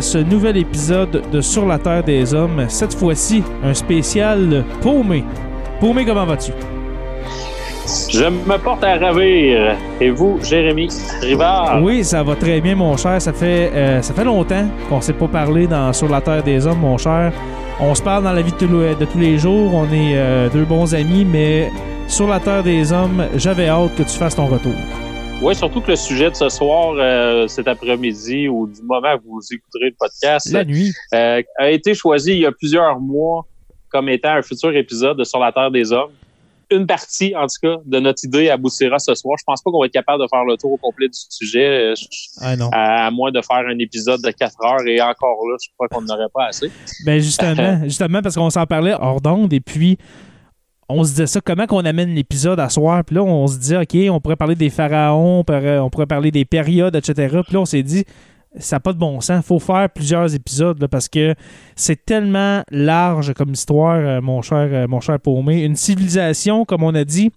À ce nouvel épisode de Sur la Terre des Hommes. Cette fois-ci, un spécial paumé. Paumé, comment vas-tu? Je me porte à ravir. Et vous, Jérémy Rivard? Oui, ça va très bien, mon cher. Ça fait, euh, ça fait longtemps qu'on ne s'est pas parlé dans Sur la Terre des Hommes, mon cher. On se parle dans la vie de, tous- les jours. On est euh, deux bons amis, mais Sur la Terre des Hommes, j'avais hâte que tu fasses ton retour. Oui, surtout que le sujet de ce soir, euh, cet après-midi, ou du moment où vous écouterez le podcast, La nuit. euh, a été choisi il y a plusieurs mois comme étant un futur épisode de Sur la Terre des Hommes. Une partie, en tout cas, de notre idée aboutira ce soir. Je pense pas qu'on va être capable de faire le tour au complet du sujet, euh, Ah non. à, à moins de faire un épisode de 4 heures. Et encore là, je crois qu'on n'aurait pas assez. Ben justement, justement parce qu'on s'en parlait hors d'onde et puis on se disait ça, comment qu'on amène l'épisode à soir? Puis là, on se dit, OK, on pourrait parler des pharaons, on pourrait, parler des périodes, etc. Puis là, on s'est dit, ça n'a pas de bon sens. Faut faire plusieurs épisodes parce que c'est tellement large comme histoire, euh, mon cher, euh, mon cher Paumé. Une civilisation, comme on a dit,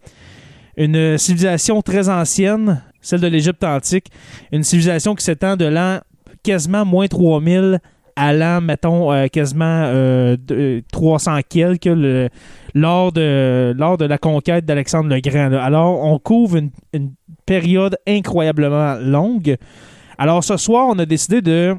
une civilisation très ancienne, celle de l'Égypte antique, une civilisation qui s'étend de l'an quasiment moins 3000 à l'an, mettons, euh, quasiment euh, de- 300 quelques, le- lors, de, la conquête d'Alexandre le Grand. Alors, on couvre une, une période incroyablement longue. Alors, ce soir, on a décidé de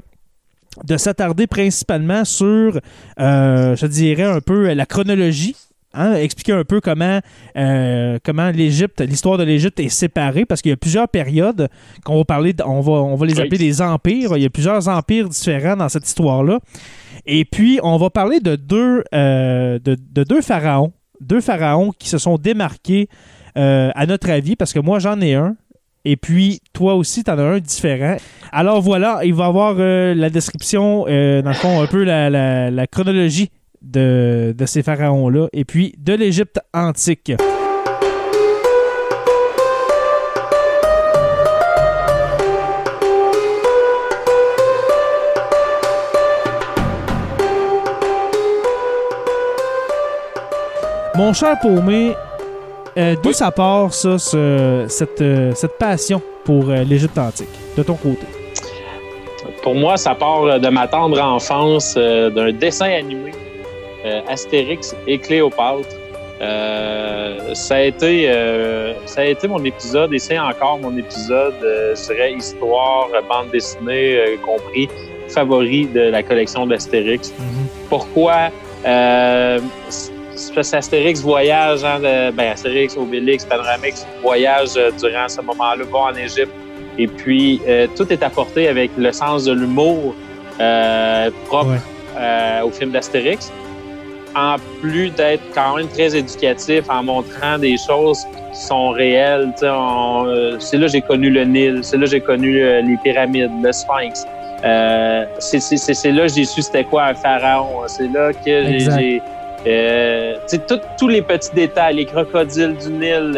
de s'attarder principalement sur, euh, je dirais, un peu la chronologie. Hein, expliquer un peu comment, euh, comment l'Égypte, l'histoire de l'Égypte est séparée, parce qu'il y a plusieurs périodes qu'on va parler, on va, on va les appeler des empires. Il y a plusieurs empires différents dans cette histoire-là. Et puis, on va parler de deux, euh, de, de deux pharaons. Deux pharaons qui se sont démarqués, euh, à notre avis, parce que moi, j'en ai un. Et puis, toi aussi, tu en as un différent. Alors voilà, il va y avoir euh, la description, euh, dans le fond, un peu la, la- la chronologie de, de ces pharaons-là. Et puis, de l'Égypte antique. Mon cher Paumé, euh, d'où Oui. ça part, ça, ce- cette, euh, cette passion pour euh, l'Égypte antique, de ton côté? Pour moi, ça part de ma tendre enfance, d'un dessin animé, Astérix et Cléopâtre. Euh, ça, a été, euh, ça a été mon épisode et c'est encore mon épisode, euh, je dirais, histoire, euh, bande dessinée, euh, compris, favori de la collection d'Astérix. Pourquoi? Euh, c'est parce qu'Astérix voyage, hein, de- ben Astérix, Obélix, Panoramix voyage euh, durant ce moment-là, va en Égypte. Et puis, euh, tout est apporté avec le sens de l'humour euh, propre Ouais. euh, au film d'Astérix. En plus d'être quand même très éducatif en montrant des choses qui sont réelles. tu sais, on- euh, c'est là que j'ai connu le Nil, c'est là que j'ai connu euh, les pyramides, le Sphinx. Euh, c'est, là que j'ai su c'était quoi un pharaon. C'est là que j'ai... Euh, tous les petits détails, les crocodiles du Nil,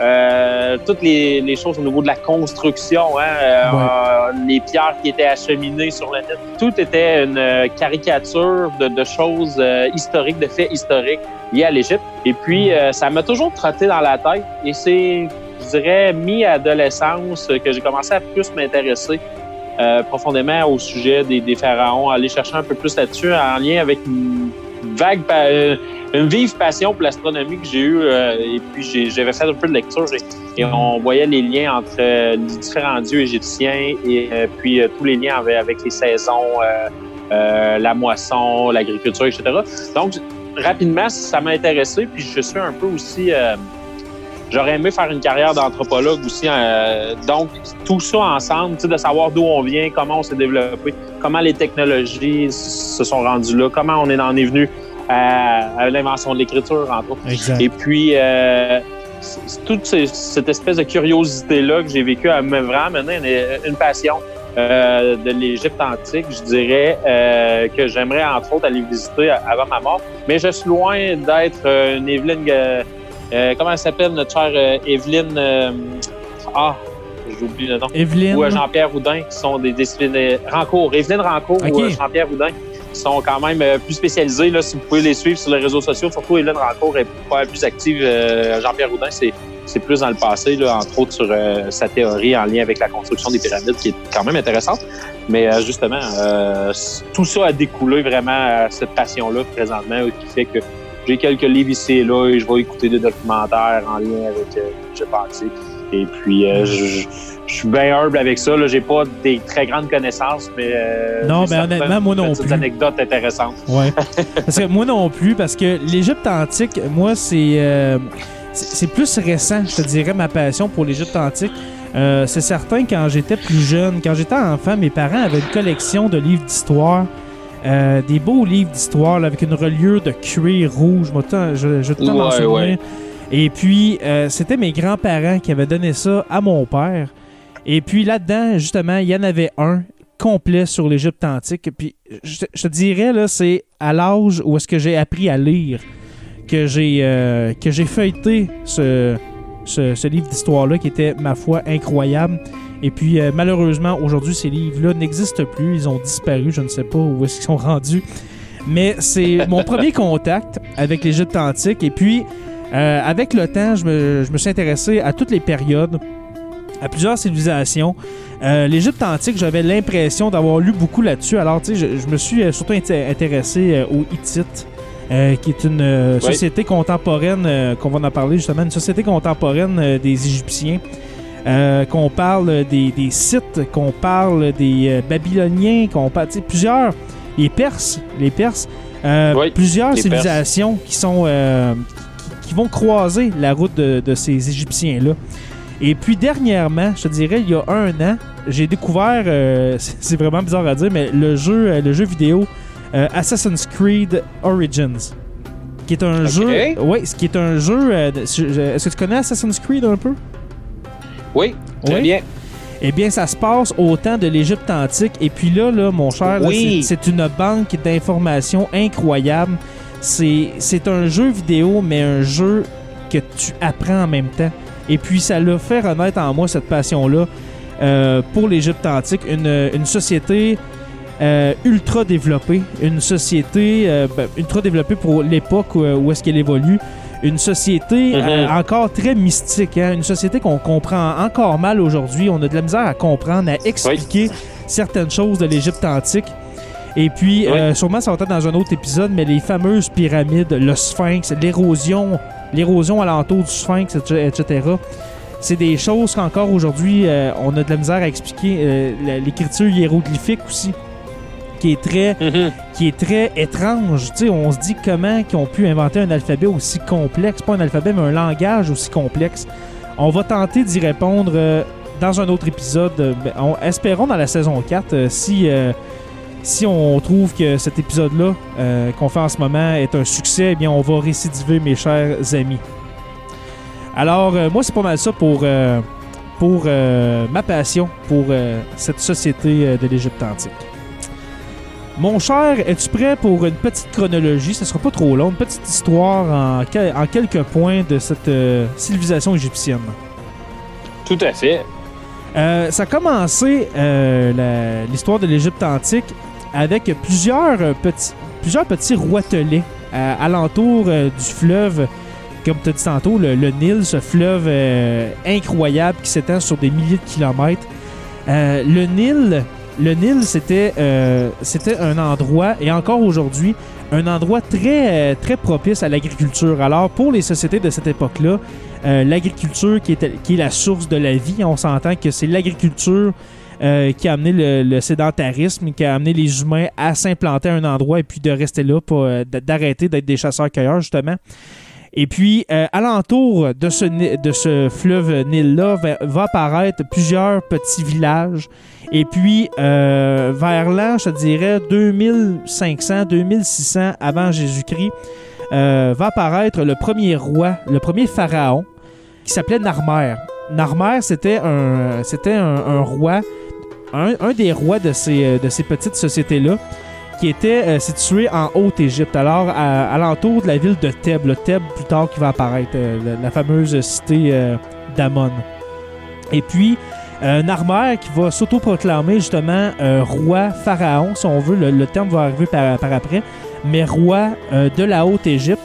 euh, euh, toutes les, les, choses au niveau de la construction, hein, euh, ouais. les pierres qui étaient acheminées sur le net, tout était une caricature de, de choses historiques, de faits historiques liés à l'Égypte. Et puis, ça m'a toujours trotté dans la tête et c'est, je dirais, mi-adolescence que j'ai commencé à plus m'intéresser euh, profondément au sujet des, des, pharaons, aller chercher un peu plus là-dessus en lien avec vague, euh, une vive passion pour l'astronomie que j'ai eue. Euh, et puis j'avais fait un peu de lecture et, et, on voyait les liens entre les différents dieux égyptiens et puis tous les liens avec, avec les saisons, la moisson, l'agriculture, etc. Donc rapidement, ça m'a intéressé. Puis je suis un peu aussi J'aurais aimé faire une carrière d'anthropologue aussi. Euh, donc, tout ça ensemble, de savoir d'où on vient, comment on s'est développé, comment les technologies se sont rendues là, comment on est, en est venu à, à l'invention de l'écriture, entre autres. Exact. Et puis, euh, toute cette espèce de curiosité-là que j'ai vécue à me vraiment mener une, une passion euh, de l'Égypte antique, je dirais, euh, que j'aimerais entre autres aller visiter avant ma mort. Mais je suis loin d'être une Evelyne euh, comment elle s'appelle, notre chère euh, Evelyne. Euh, ah, j'oublie le nom. Evelyne. Ou Jean-Pierre Houdin, qui sont des disciplines. Rancourt. Evelyne Rancourt Ok. ou Jean-Pierre Houdin, qui sont quand même plus spécialisés. Là, si vous pouvez les suivre sur les réseaux sociaux, surtout Evelyne Rancourt est pas plus active. Jean-Pierre Houdin, c'est. C'est plus dans le passé, là, entre autres sur sa théorie en lien avec la construction des pyramides, qui est quand même intéressante. Mais justement, tout ça a découlé vraiment cette passion-là présentement, qui fait que j'ai quelques livres ici et là et je vais écouter des documentaires en lien avec euh, je pense. Et puis, euh, je, suis bien humble avec ça. J'ai pas des très grandes connaissances, mais. Euh, non, mais honnêtement, moi non plus. Des anecdotes intéressantes. Ouais. parce que moi non plus, parce que l'Égypte antique, moi, c'est. Euh, c'est plus récent, je te dirais, ma passion pour l'Égypte antique. Euh, c'est certain, quand j'étais plus jeune, quand j'étais enfant, mes parents avaient une collection de livres d'histoire. Euh, des beaux livres d'histoire avec une reliure de cuir rouge. Moi, je, je ouais. Ouais. Et puis, euh, c'était mes grands-parents qui avaient donné ça à mon père. Et puis là-dedans, justement, il y en avait un complet sur l'Égypte antique. Puis, je, je, te dirais, là, c'est à l'âge où est-ce que j'ai appris à lire que j'ai euh, que j'ai feuilleté ce, ce, ce livre d'histoire-là qui était, ma foi, incroyable. Et puis, euh, malheureusement, aujourd'hui, ces livres-là n'existent plus. Ils ont disparu. Je ne sais pas où est-ce qu'ils sont rendus. Mais c'est mon premier contact avec l'Égypte antique. Et puis, euh, avec le temps, je me, je me, suis intéressé à toutes les périodes, à plusieurs civilisations. Euh, L'Égypte antique, j'avais l'impression d'avoir lu beaucoup là-dessus. Alors, tu sais, je, je, me suis surtout intéressé aux Hittites. Euh, qui est une euh, oui. société contemporaine, euh, qu'on va en parler justement, une société contemporaine des Égyptiens. Qu'on parle des, des sites, qu'on parle des Babyloniens, qu'on parle plusieurs, les Perses, les Perses, oui, plusieurs civilisations Perses. qui sont qui, qui, vont croiser la route de, de ces Égyptiens-là. Et puis dernièrement, je te dirais, il y a un an, j'ai découvert, c'est vraiment bizarre à dire, mais le jeu, le jeu vidéo euh, Assassin's Creed Origins, qui est un okay. jeu. Oui, ce qui est un jeu. Euh, Est-ce que tu connais Assassin's Creed un peu? Oui, très oui. bien. Eh bien, ça se passe au temps de l'Égypte antique. Et puis là, là mon cher, oui. c'est une banque d'informations incroyable. C'est un jeu vidéo, mais un jeu que tu apprends en même temps. Et puis, ça l'a fait renaître en moi cette passion-là euh, pour l'Égypte antique. Une, une société euh, ultra développée, une société euh, ben, ultra développée pour l'époque où, où est-ce qu'elle évolue, une société Mhm. mm -hmm. euh, encore très mystique, hein? une société qu'on comprend encore mal aujourd'hui. On a de la misère à comprendre, à expliquer oui. certaines choses de l'Égypte antique. Et puis, oui. euh, sûrement, ça va être dans un autre épisode, mais les fameuses pyramides, le sphinx, l'érosion, l'érosion alentour du sphinx, etc. C'est des choses qu'encore aujourd'hui, euh, on a de la misère à expliquer. L'écriture hiéroglyphique aussi qui est très, mm -hmm. qui est très étrange. Tu sais, on se dit comment ils ont pu inventer un alphabet aussi complexe, pas un alphabet, mais un langage aussi complexe. On va tenter d'y répondre euh, dans un autre épisode. Ben, on, espérons dans la saison 4 euh, si, euh, si on trouve que cet épisode-là euh, qu'on fait en ce moment est un succès, eh bien, on va récidiver, mes chers amis. Alors, euh, moi, c'est pas mal ça pour, euh, pour ma passion pour cette société de l'Égypte antique. Mon cher, es-tu prêt pour une petite chronologie? Ce sera pas trop long, une petite histoire en, quel- en quelques points de cette euh, civilisation égyptienne. Tout à fait. Euh, ça a commencé euh, l'histoire de l'Égypte antique avec plusieurs petits, plusieurs petits roitelets alentour du fleuve, comme tu as dit tantôt, le, le Nil, ce fleuve incroyable qui s'étend sur des milliers de kilomètres. Le Nil, le Nil, c'était euh, c'était un endroit, et encore aujourd'hui, un endroit très, euh, très propice à l'agriculture. Alors, pour les sociétés de cette époque-là, euh, l'agriculture qui est, la source de la vie, on s'entend que c'est l'agriculture qui a amené le, sédentarisme, qui a amené les humains à s'implanter à un endroit et puis de rester là, d'arrêter d'être des chasseurs-cueilleurs, justement. Et puis, euh, alentour de ce, de ce fleuve Nil-là, va, va apparaître plusieurs petits villages. Et puis, euh, vers l'an, je dirais, 2500, 2600 avant Jésus-Christ, euh, va apparaître le premier roi, le premier pharaon, qui s'appelait Narmer. Narmer, c'était un, c'était un, roi, un, un des rois de ces, de ces petites sociétés-là, qui était euh, situé en Haute-Égypte, alors à, alentour de la ville de Thèbes. Thèbes, plus tard, qui va apparaître, euh, la, fameuse cité euh, d'Amon. Et puis, euh, Narmer qui va s'autoproclamer justement roi pharaon, si on veut, le, terme va arriver par, après, mais roi de la Haute-Égypte.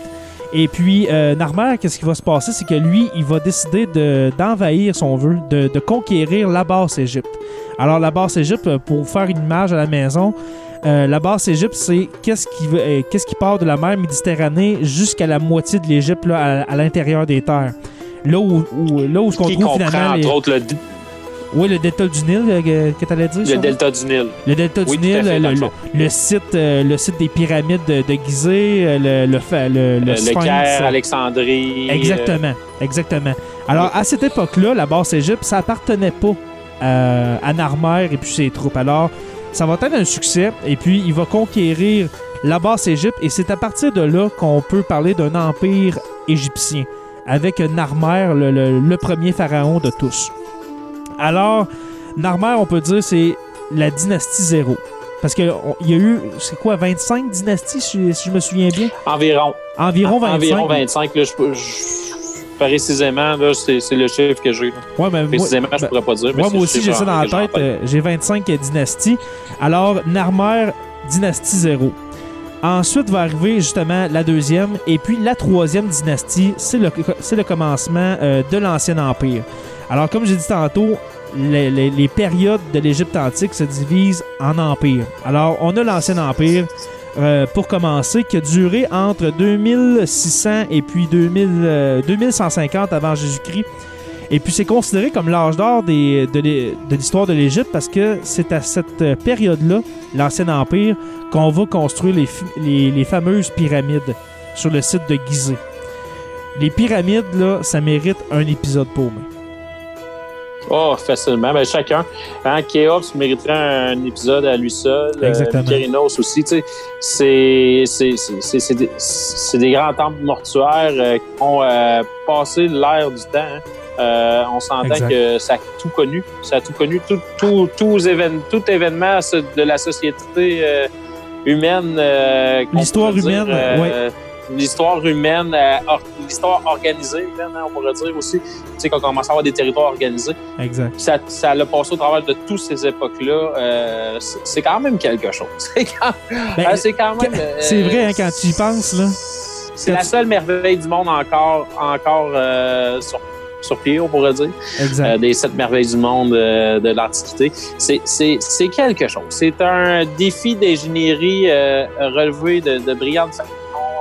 Et puis, Narmer, qu'est-ce qui va se passer? C'est que lui, il va décider de- d'envahir, si on veut, de, de conquérir la basse Égypte. Alors, la basse Égypte, pour faire une image à la maison, euh, la basse Égypte, c'est qu'est-ce qui, euh, qu'est-ce qui part de la mer Méditerranée jusqu'à la moitié de l'Égypte, à, à l'intérieur des terres. Là où, où- là où ce qu'on Qui trouve comprend, finalement. les- entre autres, le, Oui, le delta du Nil, euh, que, tu allais dire. le ça? delta du Nil. Le delta Oui, du Nil, fait, le, site, euh, le site des pyramides de, de Gizeh, le, le, le, Sphinx. Caire, Alexandrie. Exactement, exactement. Alors, à cette époque-là, la basse Égypte, ça appartenait pas à Narmer et puis ses troupes. Alors, ça va être un succès et puis il va conquérir la basse Égypte et c'est à partir de là qu'on peut parler d'un empire égyptien avec Narmer, le, le- le premier pharaon de tous. Alors, Narmer, on peut dire, c'est la dynastie zéro. Parce qu'il y a eu, c'est quoi, 25 dynasties, si, si je me souviens bien? Environ. Environ 25. Environ 25. Là, je, je- précisément, c'est, le chiffre que j'ai. Ouais, mais moi- Précisément, je ben, pourrais pas dire. mais Moi, aussi, j'ai ça dans la tête. euh, J'ai 25 dynasties. Alors, Narmer, dynastie 0. Ensuite va arriver justement la deuxième. Et puis la troisième dynastie, c'est le, le commencement euh, de l'Ancien Empire. Alors, comme j'ai dit tantôt, les, les- les périodes de l'Égypte antique se divisent en empires. Alors, on a l'Ancien Empire, euh, pour commencer, qui a duré entre 2600 et puis 2000, euh, 2150 avant Jésus-Christ. Et puis c'est considéré comme l'âge d'or de l'histoire de l'Égypte parce que c'est à cette euh, période-là, l'Ancien Empire, qu'on va construire les, les fameuses pyramides sur le site de Gizeh. Les pyramides, là, ça mérite un épisode pour moi. Oh, facilement. Ben, chacun. Hein, Kéops mériterait un épisode à lui seul. Exactement. Euh, Mykérinos aussi. Tu sais, c'est, c'est, c'est, c'est, des, c'est des grands temples mortuaires euh, qui ont euh, passé l'ère du temps. hein. Euh, on s'entend Exact. que ça a tout connu. Ça a tout connu. Tout, tout, évén- tout événement de la société euh, humaine. euh, L'histoire humaine, euh, L'histoire humaine, euh, l'histoire organisée humaine, hein, on pourrait dire aussi. Tu sais, quand on commence à avoir des territoires organisés Exact. ça, ça l'a passé au travers de toutes ces époques-là. euh, c'est quand même quelque chose. C'est quand, Ben, euh, c'est quand même. c'est vrai, hein, quand tu y penses, là. C'est la seule merveille du monde encore, encore sur, sur pied, on pourrait dire. Exact. Euh, des sept merveilles du monde euh, de l'Antiquité. C'est- C'est c'est quelque chose. C'est un défi d'ingénierie euh, relevé de, de brillante façon.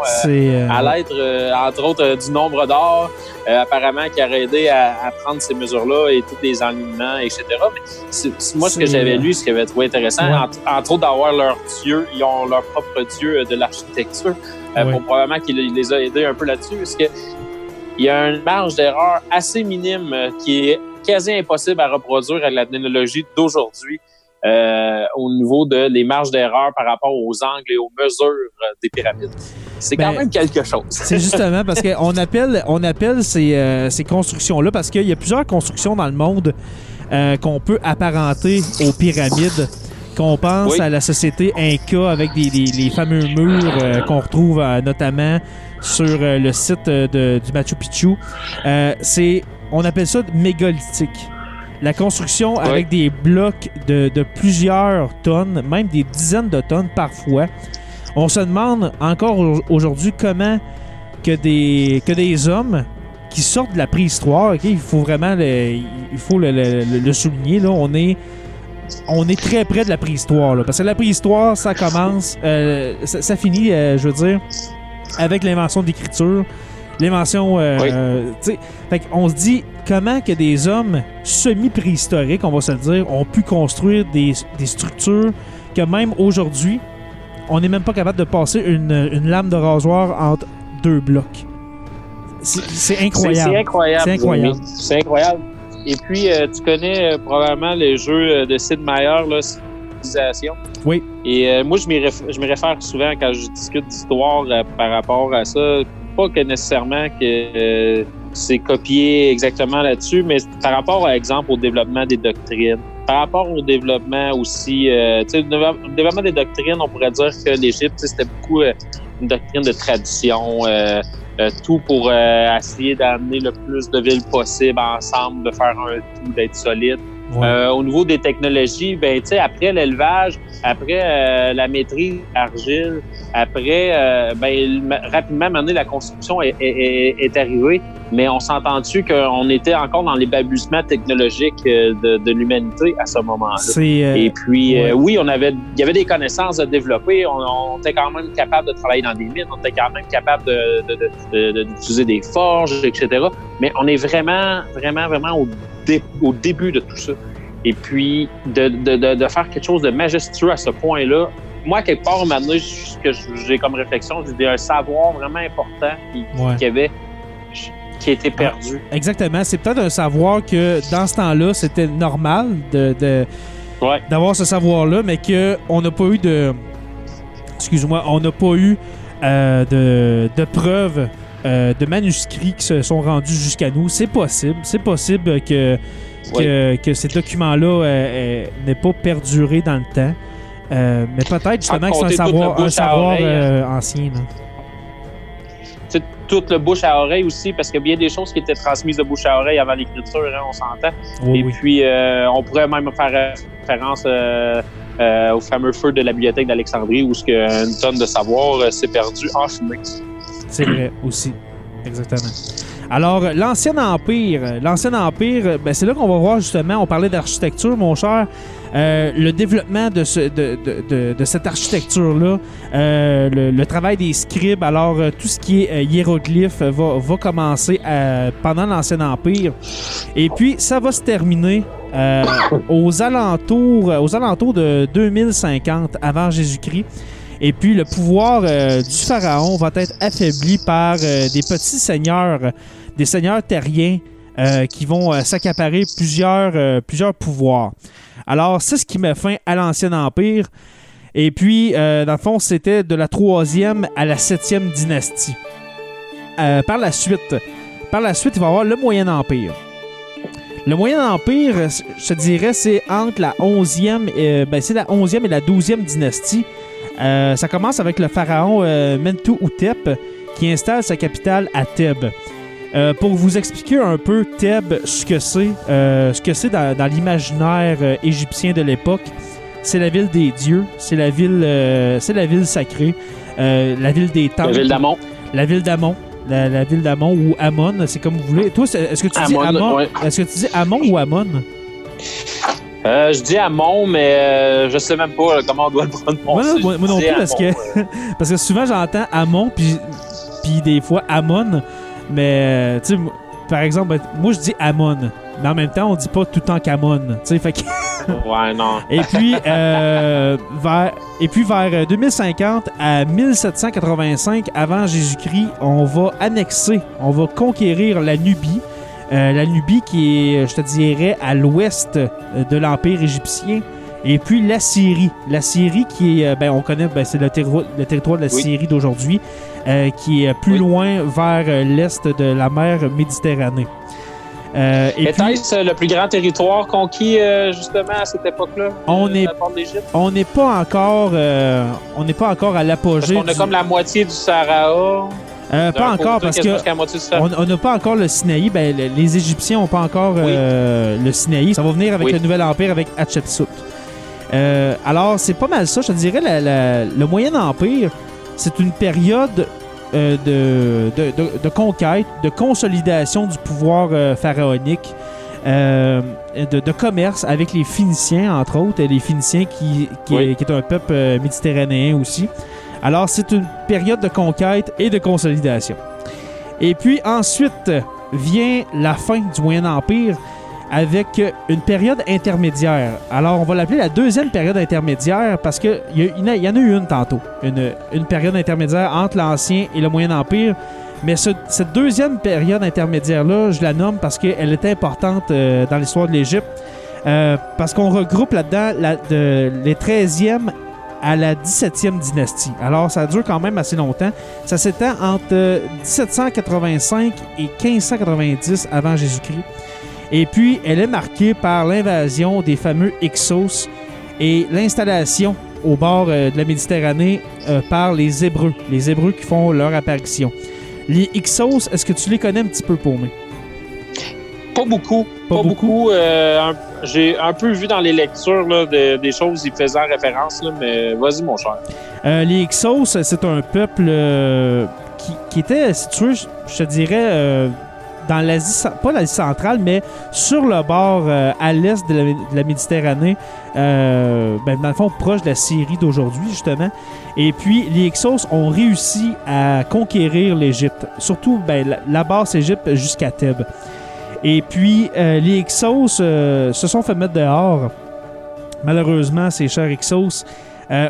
Euh, euh, à l'être, euh, entre autres, du nombre d'or, apparemment, qui aurait aidé à, à prendre ces mesures-là et tous les alignements, etc. Mais c'est- c'est- moi, ce que j'avais lu, ce qui avait trouvé intéressant, Ouais. entre, entre autres, d'avoir leur dieu, ils ont leur propre dieu de l'architecture, Ouais. pour probablement qu'il il les a aidés un peu là-dessus, parce que il y a une marge d'erreur assez minime qui est quasi impossible à reproduire avec la technologie d'aujourd'hui. euh, au niveau de les marges d'erreur par rapport aux angles et aux mesures des pyramides. C'est quand Ben, même quelque chose. C'est justement parce qu'on appelle, on appelle ces, euh, ces constructions-là parce qu'il y a plusieurs constructions dans le monde euh, qu'on peut apparenter aux pyramides. qu'on pense Oui. à la société Inca avec des, des- les fameux murs euh, qu'on retrouve notamment sur le site de- du Machu Picchu. C'est, on appelle ça mégalithique. La construction avec des blocs de, de plusieurs tonnes, même des dizaines de tonnes parfois. On se demande encore au- aujourd'hui comment que des, que des hommes qui sortent de la préhistoire, ok, il faut vraiment le, il faut le, le- le- le souligner, là, on est on est très près de la préhistoire, là, parce que la préhistoire, ça commence, euh, ça, ça finit, euh, je veux dire, avec l'invention de l'écriture, l'invention, euh, Oui. fait qu'on se dit comment que des hommes semi-préhistoriques, on va se le dire, ont pu construire des, des structures que même aujourd'hui, on n'est même pas capable de passer une, une lame de rasoir entre deux blocs. C'est incroyable. c'est incroyable. C'est incroyable. Et puis, euh, tu connais euh, probablement les jeux euh, de Sid Meier, là, Civilisation. Oui. Et euh, moi, je me réfère souvent quand je discute d'histoire par rapport à ça. Pas que nécessairement que c'est copié exactement là-dessus, mais par rapport, par exemple, au développement des doctrines. Par rapport au développement aussi, euh, le développe- le développement des doctrines, on pourrait dire que l'Égypte, c'était beaucoup euh, une doctrine de tradition. euh, tout pour essayer d'amener le plus de villes possible ensemble, de faire un tout, d'être solide. Ouais. Au niveau des technologies, ben, après l'élevage, après la maîtrise d'argile, après, ben, rapidement, maintenant, la construction est, est- est- est arrivée. Mais on s'est entendu qu'on était encore dans les balbutiements technologiques euh, de, de l'humanité à ce moment-là? Euh, Et puis, euh, oui, on avait, il y avait des connaissances à développer. On, on était quand même capable de travailler dans des mines. On était quand même capable de, de- de- de- de- d'utiliser des forges, etc. Mais on est vraiment, vraiment, vraiment au, dé- au début de tout ça. Et puis, de, de- faire quelque chose de majestueux à ce point-là. Moi, quelque part, maintenant, ce que j'ai comme réflexion, j'ai un savoir vraiment important qui, ouais. qui avait, qui a été perdu. Exactement. C'est peut-être un savoir que dans ce temps-là, c'était normal de, de- Ouais. d'avoir ce savoir-là, mais qu'on n'a pas eu de. Excuse-moi, on n'a pas eu euh, de, de preuves euh, de manuscrits qui se sont rendus jusqu'à nous. C'est possible. C'est possible que, que, que ces documents-là euh, n'aient pas perduré dans le temps. Mais peut-être justement que c'est un savoir, un savoir euh, ancien. là. Sais, toute le bouche à oreille aussi, parce qu'il y a bien des choses qui étaient transmises de bouche à oreille avant l'écriture, hein, on s'entend. Oui, Et oui. puis, euh, on pourrait même faire référence euh, euh, au fameux feu de la bibliothèque d'Alexandrie, où ce que une tonne de savoir s'est perdue en fumée. C'est vrai aussi. Exactement. Alors, l'Ancien Empire, l'Ancien Empire, ben, c'est là qu'on va voir justement, on parlait d'architecture, mon cher, euh, le développement de, ce- de, de- de- cette architecture-là, euh, le, le travail des scribes, alors euh, tout ce qui est euh, hiéroglyphe va, va commencer pendant l'Ancien Empire. Et puis, ça va se terminer euh, aux, alentours, aux alentours de 2050 avant Jésus-Christ. Et puis le pouvoir euh, du pharaon va être affaibli par euh, des petits seigneurs, des seigneurs terriens qui vont s'accaparer plusieurs, plusieurs pouvoirs. Alors c'est ce qui met fin à l'Ancien Empire. Et puis, euh, dans le fond, c'était de la troisième à la septième dynastie. Euh, par la suite, par la suite, il va y avoir le Moyen Empire. Le Moyen Empire, je te dirais, c'est entre la 11e, et, ben, c'est la 11e et la 12e dynastie. Euh, ça commence avec le pharaon euh, Mentuhotep qui installe sa capitale à Thèbes. Euh, pour vous expliquer un peu Thèbes, ce que c'est, euh, ce que c'est dans, dans l'imaginaire euh, égyptien de l'époque, c'est la ville des dieux, c'est la ville, c'est la ville sacrée, la ville des temples, La ville d'Amon. la ville d'Amon, la, la ville d'Amon ou Amon, c'est comme vous voulez. Toi, est-ce que tu dis Amon, ouais. est-ce que tu dis Amon ou Amon Euh, je dis Amon, mais euh, je sais même pas comment on doit le prononcer. Moi moi- moi non plus, parce que- Parce que souvent j'entends Amon puis puis des fois Amon, mais euh, tu sais par exemple moi je dis Amon, mais en même temps on dit pas tout le temps qu'Amon, tu sais fait que ouais, non. et puis euh, vers et puis vers 2050 à 1785 avant Jésus-Christ, on va annexer, on va conquérir la Nubie. Euh, la Nubie qui est, je te dirais, à l'ouest euh, de l'Empire égyptien. Et puis la Syrie. La Syrie qui est, euh, ben, on connaît, ben, c'est le, le territoire de la Oui. Syrie d'aujourd'hui, euh, qui est plus Oui. loin vers euh, l'est de la mer Méditerranée. Euh, et puis, Était-ce le plus grand territoire conquis euh, justement à cette époque-là? On on n'est pas encore, euh, on n'est pas encore à l'apogée. qu'on a du- comme la moitié du Sahara. Euh, pas encore parce que. On on n'a pas encore le Sinaï. Ben, le- les Égyptiens n'ont pas encore euh, le Sinaï. Ça va venir avec Oui. le Nouvel Empire, avec Hatshepsut. Euh, alors, c'est pas mal ça. Je te dirais, la- la- le Moyen Empire, c'est une période euh, de, de, de- de conquête, de consolidation du pouvoir euh, pharaonique, euh, de, commerce avec les Phéniciens, entre autres. Les Phéniciens qui, qui, Oui. est, qui est un peuple méditerranéen aussi. Alors, c'est une période de conquête et de consolidation. Et puis ensuite vient la fin du Moyen Empire avec une période intermédiaire. Alors, on va l'appeler la deuxième période intermédiaire parce qu'il y, en a- eu une tantôt, une, période intermédiaire entre l'Ancien et le Moyen Empire. Mais ce- cette deuxième période intermédiaire-là, je la nomme parce qu'elle est importante euh, dans l'histoire de l'Égypte. Euh, parce qu'on regroupe là-dedans les 13e à la 17e dynastie. Alors, ça dure quand même assez longtemps. Ça s'étend entre euh, 1785 et 1590 avant Jésus-Christ. Et puis, elle est marquée par l'invasion des fameux Hyksos et l'installation au bord euh, de la Méditerranée euh, par les Hébreux, les Hébreux qui font leur apparition. Les Hyksos, est-ce que tu les connais un petit peu, Paumé? Pas beaucoup. Pas Pas, beaucoup? beaucoup. euh, un- J'ai un peu vu dans les lectures là, de- des choses y faisant référence, là, mais vas-y, mon cher. Euh, les Hyksos, c'est un peuple qui, qui était situé, je, te dirais, dans l'Asie, pas l'Asie centrale, mais sur le bord euh, à l'est de la, Méditerranée, euh, ben, dans le fond, proche de la Syrie d'aujourd'hui, justement. Et puis, les Hyksos ont réussi à conquérir l'Égypte, surtout ben, la, la basse Égypte jusqu'à Thèbes. Et puis, euh, les Hyksos euh, se sont fait mettre dehors. Malheureusement, ces chers Hyksos,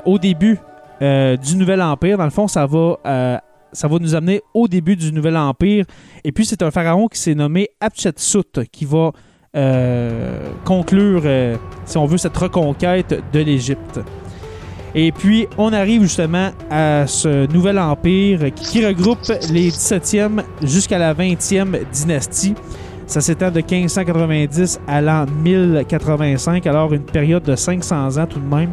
au début du Nouvel Empire, dans le fond, ça va, ça va nous amener au début du Nouvel Empire. Et puis, c'est un pharaon qui s'est nommé Hatshepsut qui va euh, conclure, euh, si on veut, cette reconquête de l'Égypte. Et puis, on arrive justement à ce nouvel empire qui, regroupe les 17e jusqu'à la 20e dynastie. Ça s'étend de 1590 à l'an 1085, alors une période de 500 ans tout de même.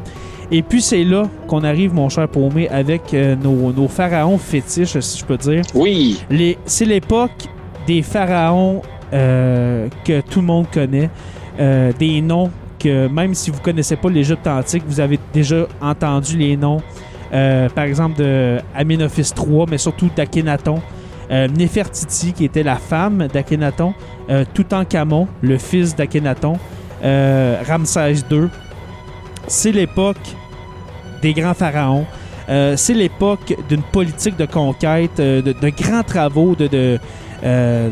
Et puis c'est là qu'on arrive, mon cher Paumé, avec euh, nos, nos pharaons fétiches, si je peux dire. Oui. C'est l'époque des pharaons euh, que tout le monde connaît, euh, des noms que même si vous connaissez pas l'Égypte antique, vous avez déjà entendu les noms, par exemple de Amenophis III, mais surtout d'Akhenaton, euh, Néfertiti qui était la femme d'Akhenaton, euh, Toutankhamon, le fils d'Akhenaton, euh, Ramsès II. C'est l'époque des grands pharaons. Euh, c'est l'époque d'une politique de conquête, euh, de, de grands travaux de, de, euh,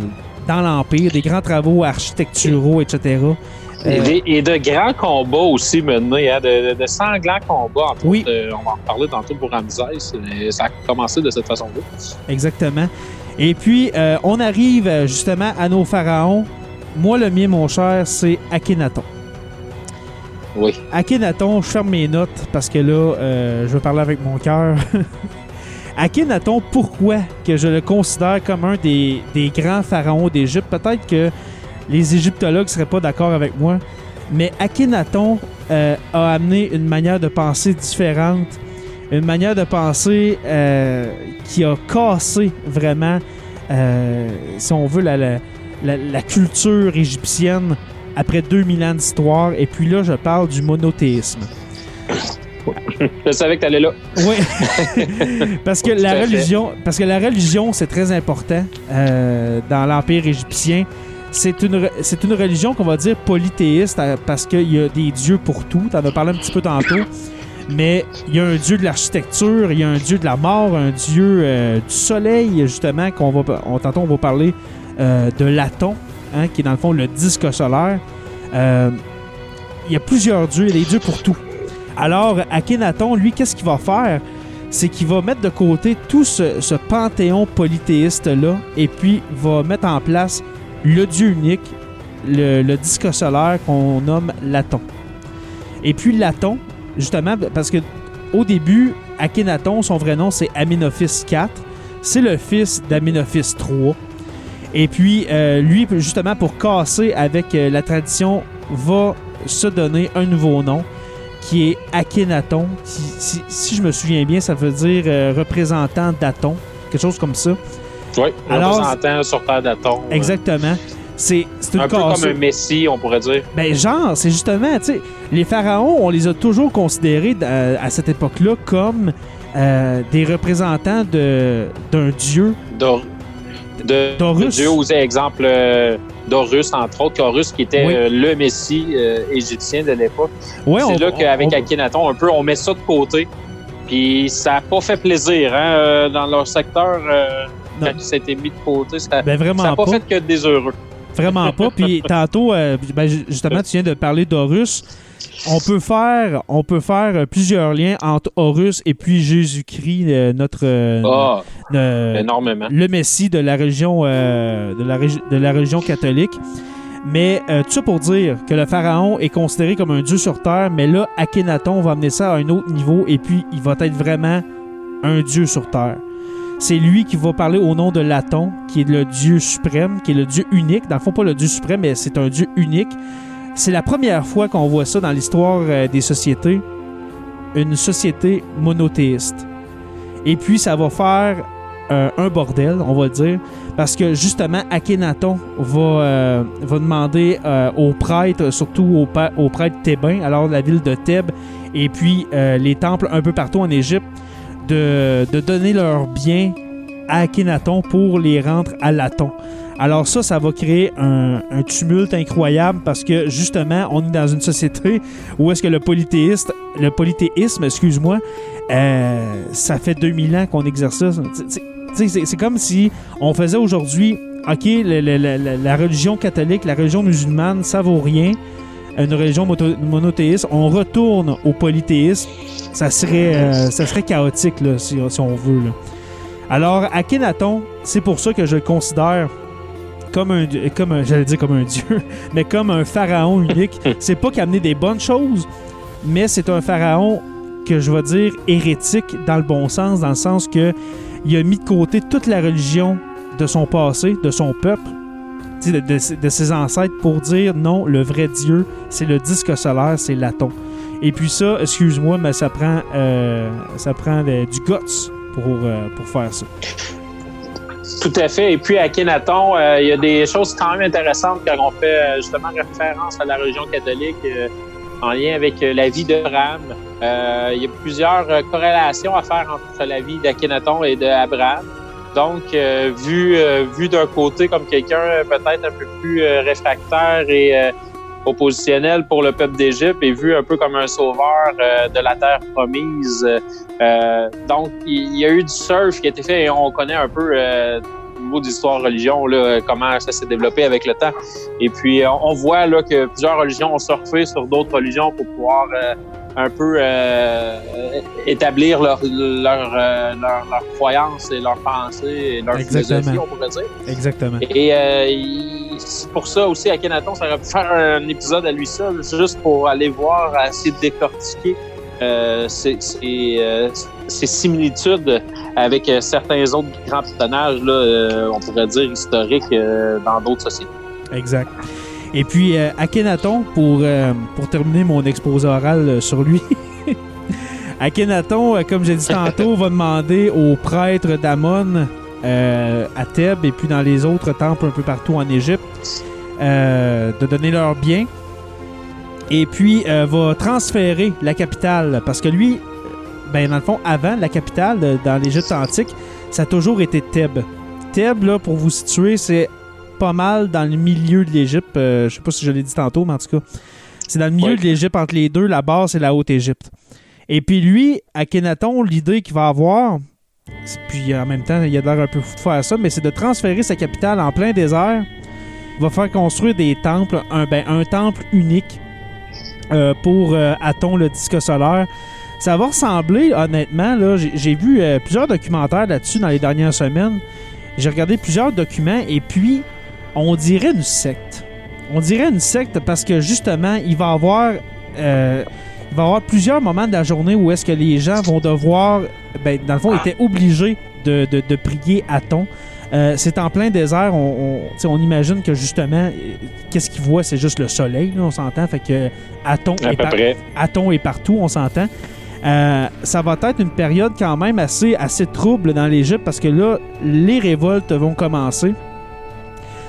dans l'Empire, des grands travaux architecturaux, etc. Et, des- et de grands combats aussi menés, hein, de, de- sanglants combats. Entre Oui. autres, on va en reparler tantôt pour Ramsès. Ça a commencé de cette façon-là. Exactement. Et puis, euh, on arrive justement à nos pharaons. Moi, le mien, mon cher, c'est Akhenaton. Oui. Akhenaton, je ferme mes notes parce que là, euh, je vais parler avec mon cœur. Akhenaton, pourquoi que je le considère comme un des, grands pharaons d'Égypte? Peut-être que les égyptologues seraient pas d'accord avec moi, mais Akhenaton euh, a amené une manière de penser différente, une manière de penser euh, qui a cassé vraiment, si on veut, la culture égyptienne après 2000 ans d'histoire. Et puis là, je parle du monothéisme. Je savais que tu allais là. Oui, parce que la religion, parce que la religion, c'est très important euh, dans l'empire égyptien. C'est une, c'est une religion qu'on va dire polythéiste euh, parce qu'il y a des dieux pour tout. T'en as parlé un petit peu tantôt. Mais il y a un dieu de l'architecture, il y a un dieu de la mort, un dieu euh, du soleil, justement, qu'on va, on, tantôt on va parler euh, de Laton, hein, qui est dans le fond le disque solaire. Euh, il y a plusieurs dieux, il y a des dieux pour tout. Alors, Akhenaton, lui, qu'est-ce qu'il va faire? C'est qu'il va mettre de côté tout ce, panthéon polythéiste-là et puis va mettre en place le dieu unique, le, le disque solaire qu'on nomme Laton. Et puis Laton, justement, parce que au début, Akhenaton, son vrai nom, c'est Amenophis IV. C'est le fils d'Amenophis III. Et puis, euh, lui, justement, pour casser avec euh, la tradition, va se donner un nouveau nom qui est Akhenaton. si, si je me souviens bien, ça veut dire euh, représentant d'Aton, quelque chose comme ça. Oui, Alors- représentant sur Terre d'Aton. Exactement. C'est une Un peu comme un messie, on pourrait dire. Ben, genre, c'est justement, tu sais, les pharaons, on les a toujours considérés euh, à cette époque-là comme euh, des représentants de- d'un dieu. De, D'Horus. de Dieu, aux exemple euh, d'Horus, entre autres, Horus qui était Oui. euh, le messie euh, égyptien de l'époque. C'est là qu'avec on- Akhenaton, un peu, on met ça de côté. Puis ça n'a pas fait plaisir hein, euh, dans leur secteur quand ça a été mis de côté. Ça Ben, n'a pas, pas. fait que des heureux. Vraiment pas. Puis tantôt, ben, ju- justement, tu viens de parler d'Horus. On peut faire, on peut faire euh, plusieurs liens entre Horus et puis Jésus-Christ, euh, notre, euh, Ah, énormément. le Messie de la religion, euh, de, la, régi- de la religion catholique. Mais euh, tout ça pour dire que le pharaon est considéré comme un dieu sur terre, mais là, Akhenaton va amener ça à un autre niveau et puis il va être vraiment un dieu sur terre. C'est lui qui va parler au nom de Laton, qui est le dieu suprême, qui est le dieu unique. Dans le fond, pas le dieu suprême, mais c'est un dieu unique. C'est la première fois qu'on voit ça dans l'histoire euh, des sociétés, une société monothéiste. Et puis, ça va faire euh, un bordel, on va dire, parce que justement, Akhenaton va, euh, va demander aux prêtres, surtout aux, aux prêtres thébains, alors la ville de Thèbes, et puis les temples un peu partout en Égypte, de, de donner leurs biens à Akhenaton pour les rendre à Laton. Alors ça, ça va créer un, tumulte incroyable parce que justement, on est dans une société où est-ce que le polythéiste, le polythéisme, excuse-moi, euh, ça fait 2000 ans qu'on exerce ça. C'est comme si on faisait aujourd'hui, OK, la, religion catholique, la religion musulmane, ça vaut rien. Une religion monothéiste, on retourne au polythéisme. Ça serait, euh, ça serait chaotique, là, si, si on veut. là. Alors, Akhenaton, c'est pour ça que je le considère comme un, dieu- comme un- j'allais dire comme un dieu, mais comme un pharaon unique. c'est pas qu'il a amené des bonnes choses, mais c'est un pharaon que je vais dire hérétique dans le bon sens, dans le sens que il a mis de côté toute la religion de son passé, de son peuple, de, de- de ses ancêtres, pour dire non, le vrai Dieu, c'est le disque solaire, c'est Laton. Et puis ça, excuse-moi, mais ça prend, euh, ça prend euh, du guts pour, euh, pour faire ça. Tout à fait. Et puis à Kenaton, euh, il y a des choses quand même intéressantes quand on fait euh, justement référence à la religion catholique euh, en lien avec la vie d'Abraham. Euh, il y a plusieurs corrélations à faire entre la vie d'Akhenaton et d'Abraham. Donc, vu, vu d'un côté comme quelqu'un peut-être un peu plus réfractaire et oppositionnel pour le peuple d'Égypte et vu un peu comme un sauveur euh, de la terre promise. Euh, donc, il y a eu du surf qui a été fait et on connaît un peu euh, au niveau d'histoire religion, là, comment ça s'est développé avec le temps. Et puis, on voit là, que plusieurs religions ont surfé sur d'autres religions pour pouvoir euh, un peu euh, établir leur, leur, euh, leur, leur croyance et leur pensée et leur Exactement. philosophie, on pourrait dire. Exactement. Et euh, c'est pour ça aussi, à Kenaton, ça aurait pu faire un épisode à lui seul, juste pour aller voir, essayer de décortiquer euh, euh, ces similitudes avec euh, certains autres grands personnages, là, euh, on pourrait dire historiques, dans d'autres sociétés. Exact. Et puis, Akhenaton, pour, pour terminer mon exposé oral sur lui, Akhenaton, comme j'ai dit tantôt, va demander aux prêtres d'Amon euh, à Thèbes et puis dans les autres temples un peu partout en Égypte euh, de donner leurs biens. Et puis, euh, va transférer la capitale. Parce que lui, ben, dans le fond, avant, la capitale, dans l'Égypte antique, ça a toujours été Thèbes. Thèbes, là, pour vous situer, c'est pas mal dans le milieu de l'Égypte. Je sais pas si je l'ai dit tantôt, mais en tout cas, c'est dans le milieu Ouais. de l'Égypte entre les deux. La base, c'est la Haute-Égypte. Et puis lui, à Kenaton, l'idée qu'il va avoir, puis en même temps, il a l'air un peu fou de faire ça, mais c'est de transférer sa capitale en plein désert. Il va faire construire des temples, un, ben, un temple unique euh, pour euh, le disque solaire. Ça va ressembler, honnêtement, là, j'ai vu euh, plusieurs documentaires là-dessus dans les dernières semaines. J'ai regardé plusieurs documents et puis on dirait une secte. On dirait une secte parce que justement, il va avoir, euh, il va y avoir plusieurs moments de la journée où est-ce que les gens vont devoir, ben, dans le fond, étaient obligés de, de, de prier Aton. Euh, c'est en plein désert. On, on, on imagine que justement, euh, qu'est-ce qu'ils voient, c'est juste le soleil, là, on s'entend. Fait que Aton À est, par-. Aton est partout, on s'entend. Euh, ça va être une période quand même assez, assez trouble dans l'Égypte parce que là, les révoltes vont commencer.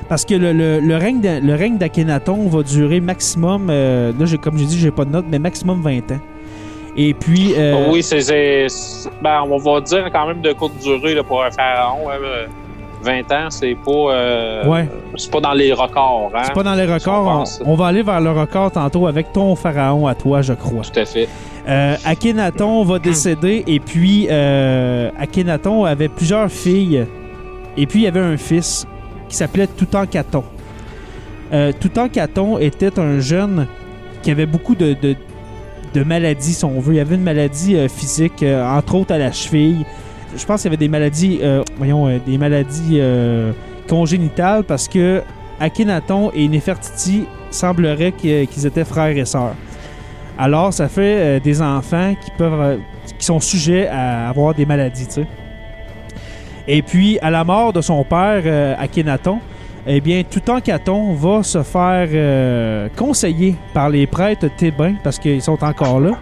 Parce que le, le- le règne le règne d'Akhenaton va durer maximum, euh, là, j'ai- comme j'ai dit, j'ai pas de note, mais maximum 20 ans. Et puis. euh, Oui, c'est. c'est- c'est- Ben, on va dire quand même de courte durée là, pour un pharaon. hein, euh, 20 ans, c'est pas. euh, Ouais. C'est pas dans les records. Hein? C'est pas dans les records. on va aller vers le record tantôt avec ton pharaon à toi, je crois. Tout à fait. Euh, Akhenaton va décéder et puis euh, Akhenaton avait plusieurs filles et puis il y avait un fils qui s'appelait Toutankhaton. Euh, Toutankhaton était un jeune qui avait beaucoup de, maladies, si on veut. Il avait une maladie euh, physique, euh, entre autres à la cheville. Je pense qu'il y avait des maladies, euh, voyons, des maladies congénitales parce que Akhenaton et Nefertiti semblerait qu'ils étaient frères et sœurs. Alors, ça fait des enfants qui peuvent qui sont sujets à avoir des maladies, tu sais. Et puis, à la mort de son père, euh, Akhenaton, eh bien, Toutankhaton va se faire euh, conseiller par les prêtres thébains, parce qu'ils sont encore là,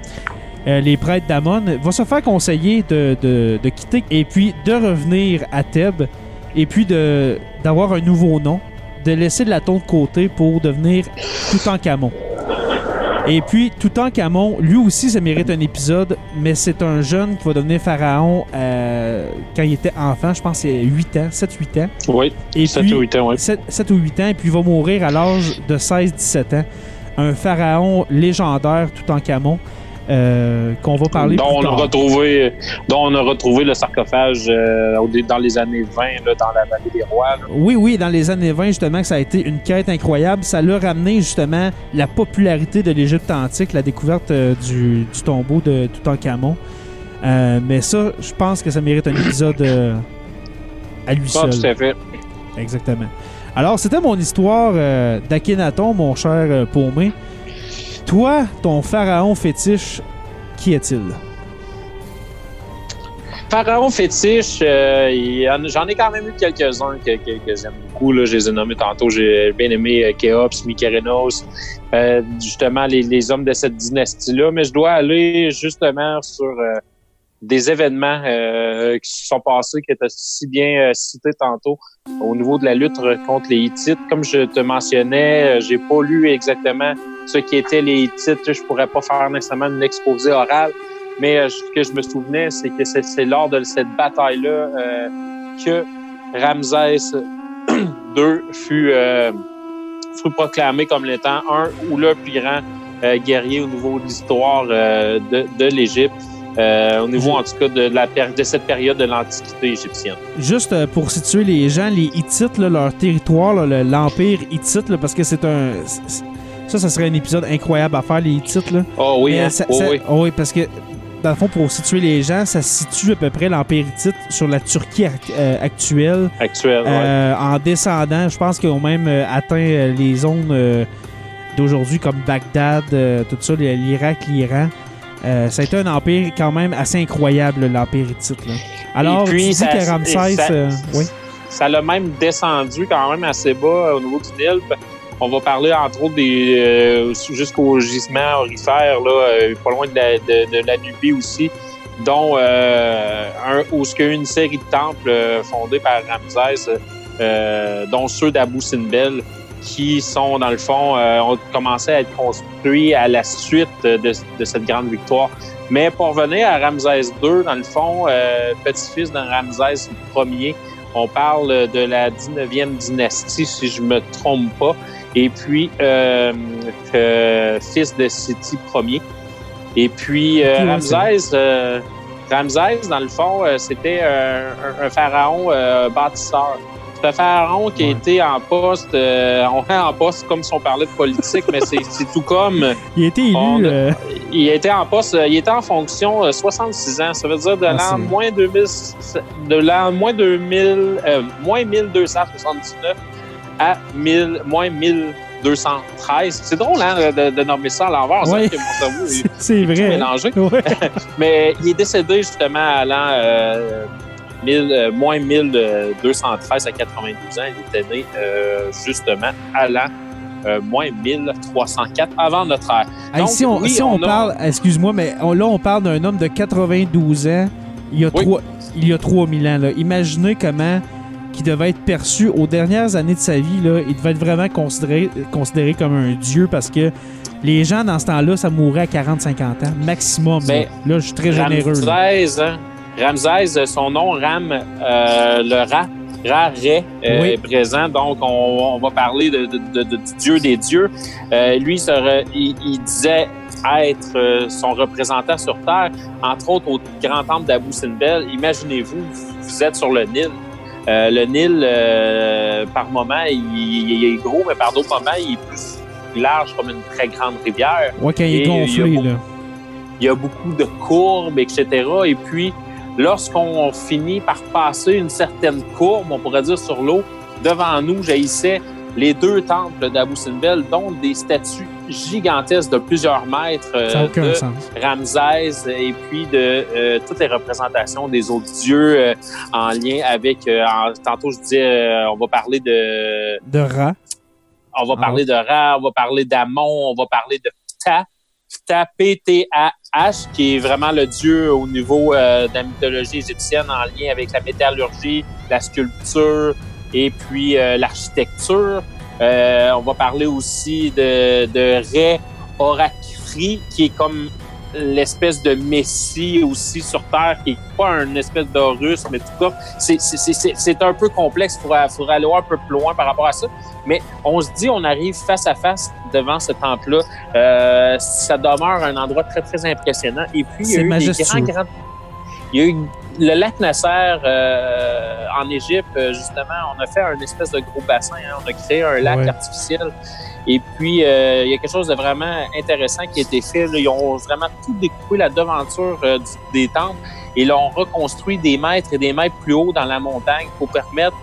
euh, les prêtres d'Amon, va se faire conseiller de, de- de quitter et puis de revenir à Thèbes, et puis de d'avoir un nouveau nom, de laisser Laton de côté pour devenir Toutankhamon. Et puis, Toutankhamon, lui aussi, ça mérite un épisode, mais c'est un jeune qui va devenir pharaon euh, quand il était enfant, je pense c'est 8 ans, 7-8 ans. Oui, Et 7 puis, ou 8 ans, oui. 7, ou 8 ans, et puis il va mourir à l'âge de 16-17 ans. Un pharaon légendaire, Toutankhamon, euh, qu'on va parler dont plus on, a retrouvé, dont on a retrouvé le sarcophage euh, dans les années 20 là, dans la vallée des rois. là. Oui, oui, dans les années 20, justement, que ça a été une quête incroyable. Ça l'a ramené, justement, la popularité de l'Égypte antique, la découverte euh, du, du tombeau de Toutankhamon. Mais ça, je pense que ça mérite un épisode à lui seul. tout à fait. Exactement. Alors, c'était mon histoire d'Akhenaton, mon cher Paumé. Toi, ton pharaon fétiche, qui est-il? Pharaon fétiche, euh, j'en ai quand même eu quelques-uns que, que- que j'aime beaucoup. Là. Je les ai nommés tantôt. J'ai bien aimé euh, Khéops, Mykérinos, euh, justement les, hommes de cette dynastie-là. Mais je dois aller justement sur des événements qui se sont passés, qui étaient si bien cités tantôt au niveau de la lutte contre les Hittites. Comme je te mentionnais, j'ai pas lu exactement ce qui étaient les Hittites. Je pourrais pas faire nécessairement une exposé orale. Mais euh, ce que je me souvenais, c'est que c'est lors de cette bataille-là euh, que Ramsès II fut, euh, fut proclamé comme l'étant un ou le plus grand guerrier au niveau de l'histoire de, de l'Égypte, euh, au niveau en tout cas de, la, péri- de cette période de l'Antiquité égyptienne. Juste pour situer les gens, les Hittites, là, leur territoire, l'Empire Hittite, là, parce que c'est un... Ça, ça serait un épisode incroyable à faire, les Hittites. Là. Oh oui, hein? ça- Oh ça- oui. oh oui, parce que, dans le fond, pour situer les gens, ça situe à peu près l'Empire Hittite sur la Turquie euh, actuelle. actuel. ouais. Euh, en descendant, je pense qu'ils ont même euh, atteint les zones d'aujourd'hui comme Bagdad, tout ça, l'Irak, l'Iran. Euh, ça a été un empire quand même assez incroyable, l'empire hittite. Alors, puis, tu dis ça- que Ramsès... ça- euh, oui. ça l'a même descendu quand même assez bas au niveau du Nil. On va parler entre autres des euh, jusqu'au gisement orifère, là, euh, pas loin de la, de, de la aussi, dont euh, un, où ce une série de temples euh, fondés par Ramsès, euh, dont ceux d'Abu qui sont dans le fond euh, ont commencé à être construits à la suite de, de cette grande victoire. Mais pour revenir à Ramsès II, dans le fond, petit-fils d'un Ramsès Ier, on parle de la 19e dynastie, si je me trompe pas. Et puis, euh, fils de Seti Ier. Et puis, euh, Ramsès, euh, Ramsès, dans le fond, c'était un, pharaon bâtisseur. C'est un pharaon qui a Ouais. été en poste, euh, on fait en poste comme si on parlait de politique, mais c'est tout comme Il a été élu... On euh, il était en poste, il était en fonction euh, 66 ans. Ça veut dire de Ah, l'an moins 2000, de l'an moins 2000, euh, moins 1279 à 1000, moins 1213. C'est drôle, hein, de, de nommer ça à l'envers. Que mon cerveau est c'est vrai. mélangé. Mais il est décédé justement à l'an euh, 1000, euh, moins 1213 à 92 ans. Il était né euh, justement à l'an euh, moins 1304 avant notre ère. Hey, Donc, si on, oui, si on on a- parle, excuse-moi, mais on- là, on parle d'un homme de 92 ans il y a, Oui. trois, il y a 3000 ans. Là. Imaginez comment qui devait être perçu aux dernières années de sa vie. Là, il devait être vraiment considéré, considéré comme un dieu parce que les gens dans ce temps-là, ça mourait à 40-50 ans, maximum. là. Mais là, je suis très généreux. hein? Ramsès, euh, son nom, Ram, euh, le rat, Ra, Ré, euh, Oui. est présent. Donc, on, on va parler de, de- de- de- du dieu des dieux. Euh, lui, il, il disait être son représentant sur Terre, entre autres au grand temple d'Abou Simbel. Imaginez-vous, vous êtes sur le Nil. Euh, le Nil, euh, par moment, il, il est gros, mais par d'autres moments, il est plus large comme une très grande rivière Ouais, quand il est Et il y a gonflé, beaucoup- là. il y a beaucoup de courbes, etc. Et puis, lorsqu'on finit par passer une certaine courbe, on pourrait dire sur l'eau, devant nous jaillissaient les deux temples d'Abu Simbel, dont des statues gigantesques de plusieurs mètres euh, de sens. Ramsès et puis de euh, toutes les représentations des autres dieux euh, en lien avec, euh, en- tantôt je disais, on va parler de, De rat. on va Ah parler de Ra, on va parler d'Amon, on va parler de Ptah. Ptah, P-T-A-H, qui est vraiment le dieu au niveau de la mythologie égyptienne en lien avec la métallurgie, la sculpture et puis euh, l'architecture. Euh, on va parler aussi de, de Ré Orakfri, qui est comme l'espèce de messie aussi sur Terre, qui est pas une espèce d'Horus, mais en tout cas, c'est- un peu complexe. Il faudrait, faudrait aller voir un peu plus loin par rapport à ça. Mais on se dit, on arrive face à face devant ce temple-là. Euh, ça demeure un endroit très, très impressionnant. Et puis, il y a eu majestueux. des grands, grands... Il y a eu le lac Nasser euh, en Égypte, euh, justement. On a fait un espèce de gros bassin. hein. On a créé un lac Ouais. artificiel. Et puis, euh, il y a quelque chose de vraiment intéressant qui a été fait. là. Ils ont vraiment tout découpé la devanture euh, du- des temples et l'ont reconstruit des mètres et des mètres plus haut dans la montagne pour permettre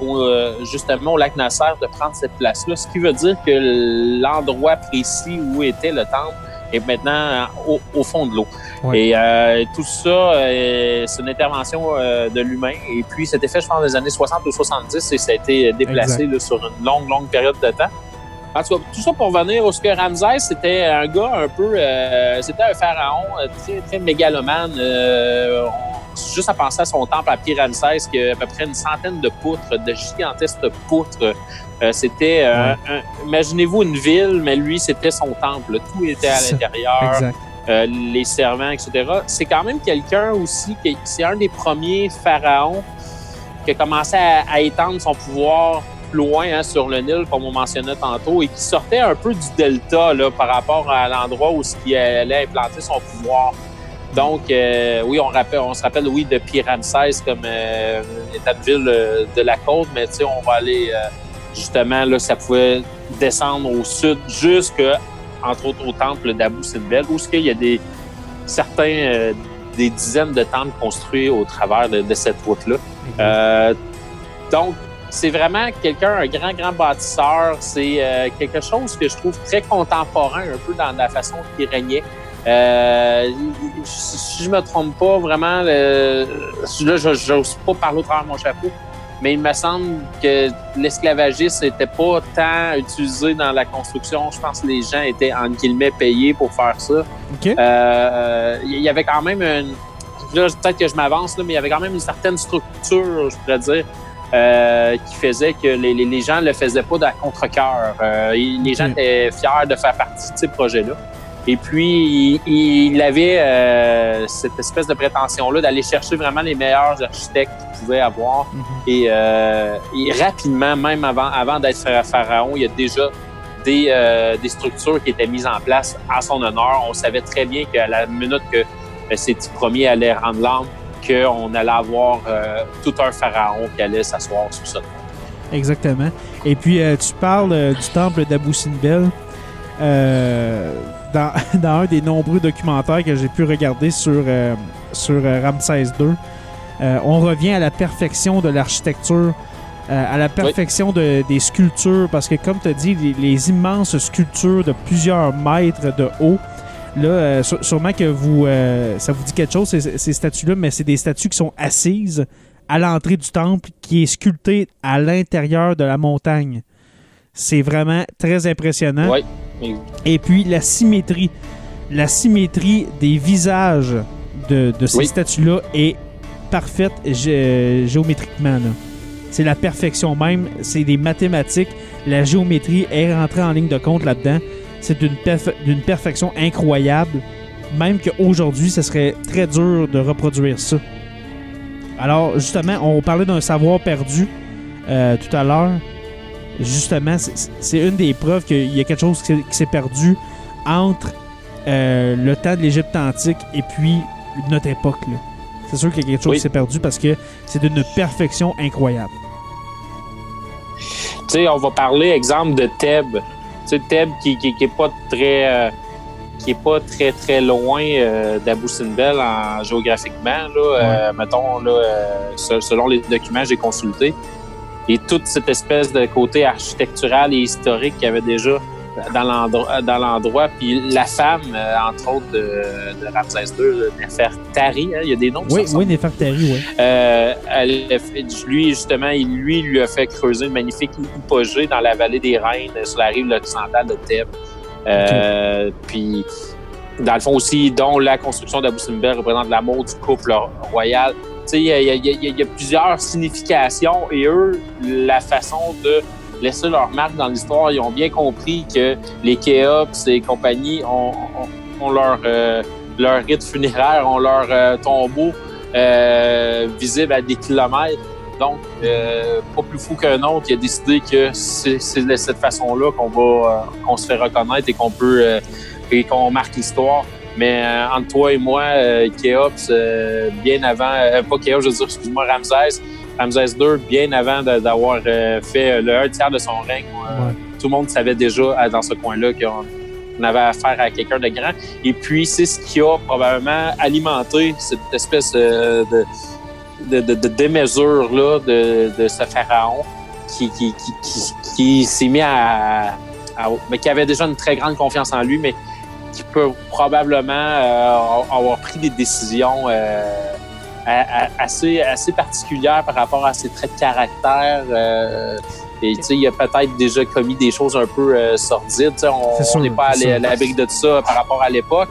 au, justement au lac Nasser de prendre cette place-là. Ce qui veut dire que l'endroit précis où était le temple est maintenant au, au fond de l'eau. Et euh, tout ça, euh, c'est une intervention euh, de l'humain. Et puis, c'était fait, je pense, dans les années 60 ou 70 et ça a été déplacé là, sur une longue, longue période de temps. En tout cas, tout ça pour venir au ce que Ramsès, c'était un gars un peu... c'était un pharaon très, très mégalomane. Juste à penser à son temple à Pied-Ramsès, qui a à peu près une centaine de poutres, de gigantesques poutres. Euh, c'était... euh, Imaginez-vous une ville, mais lui, c'était son temple. Tout était à l'intérieur euh, les servants, etc. C'est quand même quelqu'un aussi qui c'est un des premiers pharaons qui a commencé à, à étendre son pouvoir plus loin hein, sur le Nil, comme on mentionnait tantôt, et qui sortait un peu du delta là, par rapport à l'endroit où il allait implanter son pouvoir. Donc, euh, oui, on, rappelle, on se rappelle, oui, de Pyramsès comme euh, état de ville euh, de la côte, mais tu sais, on va aller justement, là, ça pouvait descendre au sud jusque entre autres au temple d'Abu Simbel, où il y a des certains euh, des dizaines de temples construits au travers de, de cette route-là. Euh, donc, c'est vraiment quelqu'un, un grand, grand bâtisseur. C'est euh, quelque chose que je trouve très contemporain, un peu dans la façon qu'il régnait. Euh, si je me trompe pas, vraiment, le, là, je n'ose pas parler au travers de mon chapeau, mais il me semble que l'esclavagisme n'était pas tant utilisé dans la construction. Je pense que les gens étaient, en guillemets, payés pour faire ça. OK. Euh, il y avait quand même une. Là, peut-être que je m'avance, là, mais il y avait quand même une certaine structure, je pourrais dire, euh, qui faisait que les, gens ne le faisaient pas de contre-cœur. Euh, les gens étaient fiers de faire partie de ces projets-là. Et puis, il, il avait euh, cette espèce de prétention-là d'aller chercher vraiment les meilleurs architectes qu'il pouvait avoir. Mhm. Et, euh, et rapidement, même avant, avant d'être phara- pharaon, il y a déjà des, euh, des structures qui étaient mises en place à son honneur. On savait très bien qu'à la minute que ces petits premiers allaient rendre l'âme, qu'on allait avoir tout un pharaon qui allait s'asseoir sur ça. Exactement. Et puis, tu parles du temple d'Abu Simbel. Euh, dans, dans un des nombreux documentaires que j'ai pu regarder sur, euh, sur euh, Ramsès II, on revient à la perfection de l'architecture, euh, à la perfection de- des sculptures, parce que comme tu as dit, les, les immenses sculptures de plusieurs mètres de haut, Là, euh, sû- sûrement que vous, euh, ça vous dit quelque chose, ces, ces statues-là, mais c'est des statues qui sont assises à l'entrée du temple, qui est sculpté à l'intérieur de la montagne. C'est vraiment très impressionnant. Ouais. Et puis la symétrie. La symétrie des visages de, de ces Oui. statues-là est parfaite gé- géométriquement. C'est la perfection même. C'est des mathématiques. La géométrie est rentrée en ligne de compte là-dedans. C'est d'une perfection incroyable. Même qu'aujourd'hui, ce serait très dur de reproduire ça. Alors, justement, on parlait d'un savoir perdu euh, tout à l'heure. Justement, c'est- une des preuves qu'il y a quelque chose qui s'est- perdu entre euh, le temps de l'Égypte antique et puis notre époque. C'est sûr qu'il y a quelque chose Oui. qui s'est perdu parce que c'est d'une perfection incroyable. Tu sais, on va parler, exemple, de Thèbes. Tu sais, Thèbes qui, qui, qui est pas très... euh, qui est pas très très loin euh, d'Abou Simbel en géographiquement là, euh, mettons là, se- selon les documents que j'ai consultés et toute cette espèce de côté architectural et historique qu'il y avait déjà dans l'endroit puis la femme euh, entre autres de, de Ramsès II le Nefertari hein, il y a des noms qui Oui, oui, Néfertari, oui. euh, elle lui, justement, il, lui, lui a fait creuser une magnifique hypogée dans la vallée des Reines, sur la rive occidentale de Thèbes. Euh, Puis, dans le fond aussi, dont la construction d'Abou Simbel représente l'amour du couple royal. Il y, a- plusieurs significations et eux, la façon de laisser leur marque dans l'histoire, ils ont bien compris que les Khéops et compagnie ont, ont- euh, leur rite funéraire, ont leur euh, tombeau euh, visible à des kilomètres. Donc, pas plus fou qu'un autre, il a décidé que c'est de cette façon-là qu'on va qu'on se fait reconnaître et qu'on peut et qu'on marque l'histoire. Mais euh, entre toi et moi, euh, Khéops, euh, bien avant, euh, pas Khéops, je veux dire, excuse-moi, Ramsès, Ramsès II, bien avant d'avoir fait le un tiers de son règne, Ouais. tout le monde savait déjà dans ce coin-là qu'on on avait affaire à quelqu'un de grand. Et puis, c'est ce qui a probablement alimenté cette espèce de, de, de, de démesure là, de, de ce pharaon qui, qui, qui, qui, qui s'est mis à, à- mais qui avait déjà une très grande confiance en lui, mais qui peut probablement euh, avoir pris des décisions euh, assez, assez particulières par rapport à ses traits de caractère. euh, et tu sais, il a peut-être déjà commis des choses un peu euh, sordides. On n'est pas à l'abri de ça par rapport à l'époque.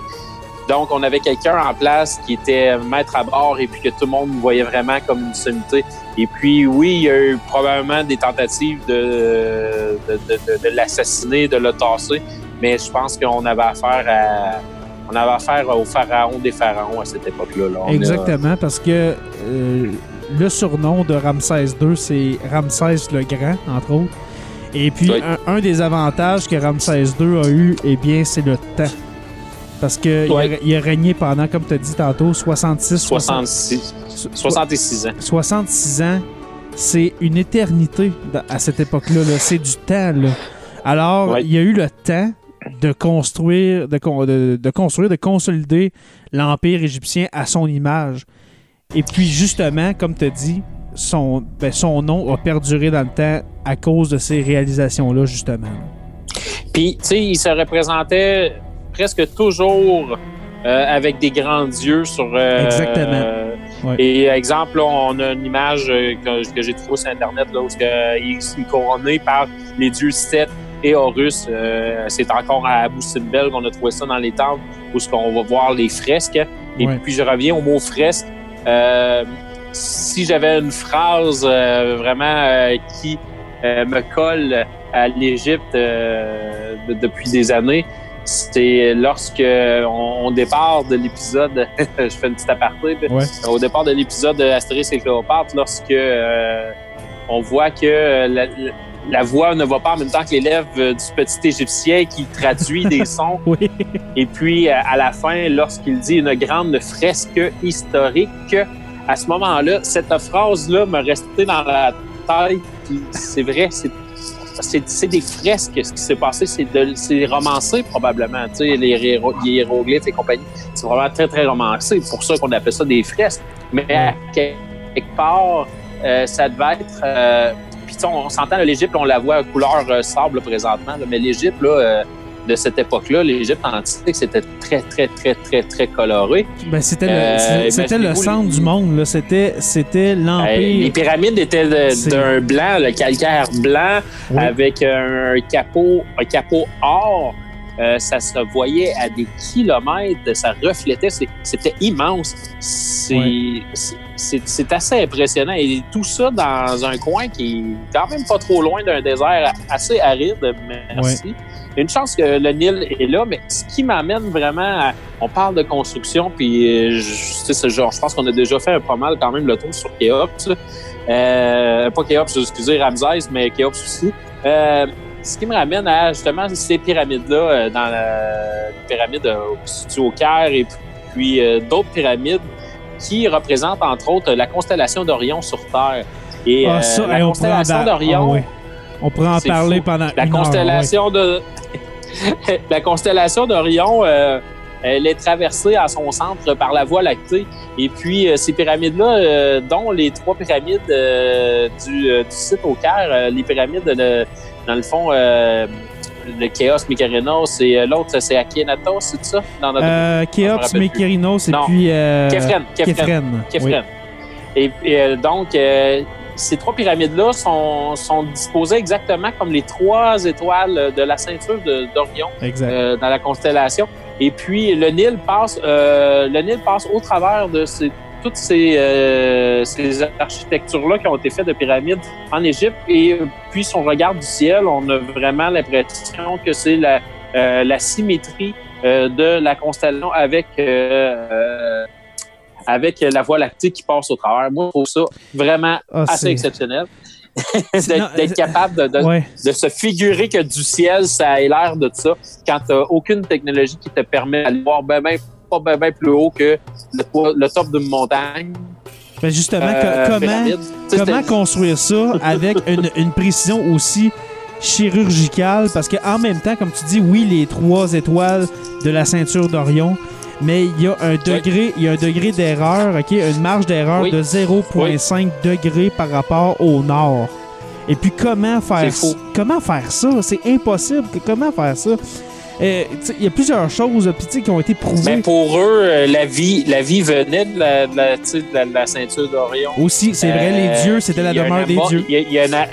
Donc, on avait quelqu'un en place qui était maître à bord et puis que tout le monde voyait vraiment comme une sommité. Et puis, oui, il y a eu probablement des tentatives de, de, de, de- de l'assassiner, de le tasser, mais je pense qu'on avait affaire à on avait affaire au pharaon des pharaons à cette époque-là. là. On a- Exactement, parce que euh, le surnom de Ramsès II, c'est Ramsès le Grand, entre autres. Et puis, Oui. un, un des avantages que Ramsès II a eu, eh bien, c'est le temps. Parce qu'il Oui. a, il a régné pendant, comme tu as dit tantôt, 66, 66, 60 66 ans. 66 ans, c'est une éternité à cette époque-là. là. C'est du temps. Là. Alors, il y a eu le temps de construire, de, con- de- de construire, de consolider l'Empire égyptien à son image. Et puis, justement, comme tu as dit, son, ben, son nom a perduré dans le temps à cause de ces réalisations-là, justement. Puis, tu sais, il se représentait presque toujours euh, avec des grands yeux sur. euh, Exactement. euh, Ouais. Et exemple, là, on a une image que, que j'ai trouvée sur Internet là, où il il est couronné par les dieux Seth et Horus. Euh, c'est encore à Abu Simbel qu'on a trouvé ça dans les temples où ce qu'on va voir les fresques. Et Ouais. puis, je reviens au mot fresque. Euh, si j'avais une phrase euh, vraiment euh, qui me colle à l'Égypte de- depuis des années, c'est lorsque on, départ de l'épisode, je fais une petite aparté, Ouais. au départ de l'épisode de Astérix et Cléopâtre, lorsque euh, on voit que la, la- voix ne va pas en même temps que l'élève euh, du petit Égyptien qui traduit des sons. Oui. Et puis, euh, à la fin, lorsqu'il dit une grande fresque historique, à ce moment-là, cette phrase-là m'a resté dans la tête. C'est vrai, c'est des fresques. Ce qui s'est passé, c'est de c'est romancé probablement. Tu sais, les, les hiéroglyphes et compagnie, c'est vraiment très très romancé. C'est pour ça qu'on appelle ça des fresques. Mais à quel- quelque part, euh, ça devait être. euh, puis on, s'entend, l'Égypte, on la voit à couleur euh, sable présentement. mais l'Égypte, là, euh, de cette époque-là, l'Égypte antique, c'était très, très, très, très, très coloré. Ben, c'était Euh, le, c'était le centre les- du monde. C'était, c'était Euh, les l'empire. pyramides étaient d'un blanc, le calcaire blanc, avec un capot, un capot or. Euh, ça se voyait à des kilomètres, ça reflétait, c'était immense. C'est assez impressionnant. Et tout ça dans un coin qui est quand même pas trop loin d'un désert assez aride, merci. Une chance que le Nil est là, mais ce qui m'amène vraiment à... On parle de construction, puis euh, je, ce genre, je pense qu'on a déjà fait pas mal quand même le tour sur Kéops. Euh, pas Kéops, excusez, Ramsès, mais Kéops aussi. Euh, ce qui me ramène à justement ces pyramides-là, euh, dans la les pyramides euh, au- situées au Caire et puis euh, d'autres pyramides qui représentent entre autres la constellation d'Orion sur Terre. Et Ah, euh, ça, la hey, constellation ah, d'Orion, ouais. On pourrait en parler fou. pendant la une heure, constellation de la constellation d'Orion, euh, elle est traversée à son centre par la Voie lactée. Et puis euh, ces pyramides-là, dont les trois pyramides du, du site au Caire, les pyramides de- dans le fond. euh, le Chaos Mykarinos et euh, l'autre c'est Akhenatos, c'est ça? Dans notre... Euh, Je me Kéops, rappelle Mykérinos et Non. puis euh, Képhren. Képhren. Képhren. Et, et, donc, euh, ces trois pyramides-là sont, sont disposées exactement comme les trois étoiles de la ceinture d'Orion dans la constellation. Et puis, le Nil passe, le Nil passe au travers de ces, toutes ces, euh, ces architectures-là qui ont été faites de pyramides en Égypte. Et euh, puis, si on regarde du ciel, on a vraiment l'impression que c'est la, euh, la symétrie euh, de la constellation avec, avec la Voie lactée qui passe au travers. Moi, je trouve ça vraiment Ah, assez exceptionnel. D'être capable de, de, Ouais. de se figurer que du ciel, ça ait l'air de ça, quand tu aucune technologie qui te permet d'aller voir ben, ben, pas ben plus haut que le, le top d'une montagne. Ben, justement, Euh, comment, construire ça avec une, une précision aussi chirurgicale? Parce qu'en même temps, comme tu dis, oui, les trois étoiles de la ceinture d'Orion, mais il y a un degré, il y a un degré d'erreur, ok, une marge d'erreur Oui. de 0,5 degré par rapport au nord. Et puis comment faire comment faire ça? C'est impossible. Comment faire ça? Il y a plusieurs choses puis, qui ont été prouvées. Ben, pour eux, euh, la vie, la vie venait de la, de la, de de ceinture d'Orion. Aussi, c'est vrai, Euh, les dieux, c'était la demeure des dieux. il y y a-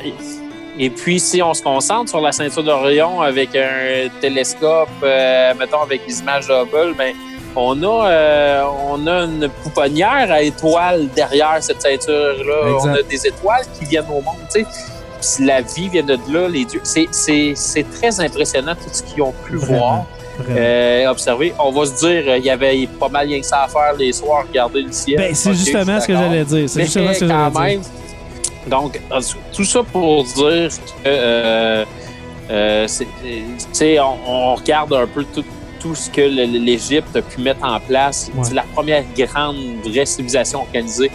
et puis, si on se concentre sur la ceinture d'Orion avec un télescope, euh, mettons avec les images Hubble, ben, on a, euh, on a une pouponnière à étoiles derrière cette ceinture-là. On a des étoiles qui viennent au monde. La vie vient de là, les dieux. C'est- très impressionnant tout ce qu'ils ont pu Vraiment. voir, euh, observer. On va se dire, euh, il y avait pas mal rien que ça à faire les soirs, regarder le ciel. Ben, c'est justement ce que j'allais dire. C'est justement ce que j'allais dire. donc, tout ça pour dire que, euh, euh, c'est- tu sais, on, on regarde un peu tout, tout ce que l'Égypte a pu mettre en place. Ouais. C'est la première grande vraie civilisation organisée.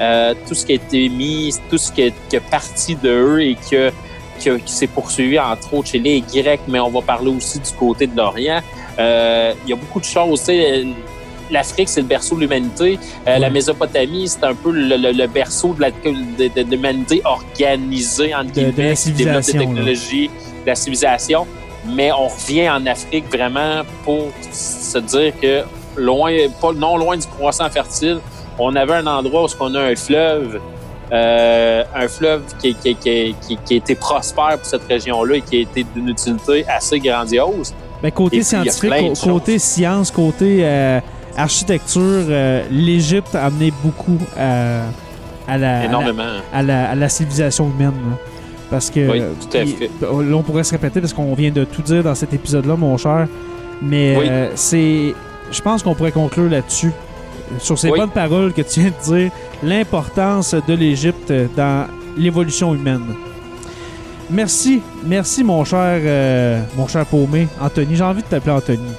Euh, tout ce qui a été mis, tout ce qui est, qui est parti de eux et que, qui, a- qui s'est poursuivi entre autres chez les Grecs, mais on va parler aussi du côté de l'Orient. Euh, Il y a beaucoup de choses. sais, L'Afrique, c'est le berceau de l'humanité. Euh, La. Mésopotamie, c'est un peu le, le- le berceau de l'humanité organisée, entre De- de la guillemets, qui développe des technologies, de la civilisation. Mais on revient en Afrique vraiment pour se dire que loin, pas non loin du croissant fertile, on avait un endroit où on a un fleuve, euh, un fleuve qui, qui, qui, qui, été prospère pour cette région-là et qui a été d'une utilité assez grandiose. Ben, côté puis, scientifique, côté science, côté euh, architecture, euh, l'Égypte a amené beaucoup à, à la, à la, Énormément. à la- à la civilisation humaine. là. Parce que Oui, tout à il- fait. là, on pourrait se répéter parce qu'on vient de tout dire dans cet épisode-là, mon cher. Mais Oui. c'est. Je pense qu'on pourrait conclure là-dessus. Sur ces Oui. bonnes paroles que tu viens de dire, l'importance de l'Égypte dans l'évolution humaine. Merci, merci mon cher, euh, mon cher paumé, Anthony. J'ai envie de t'appeler Anthony.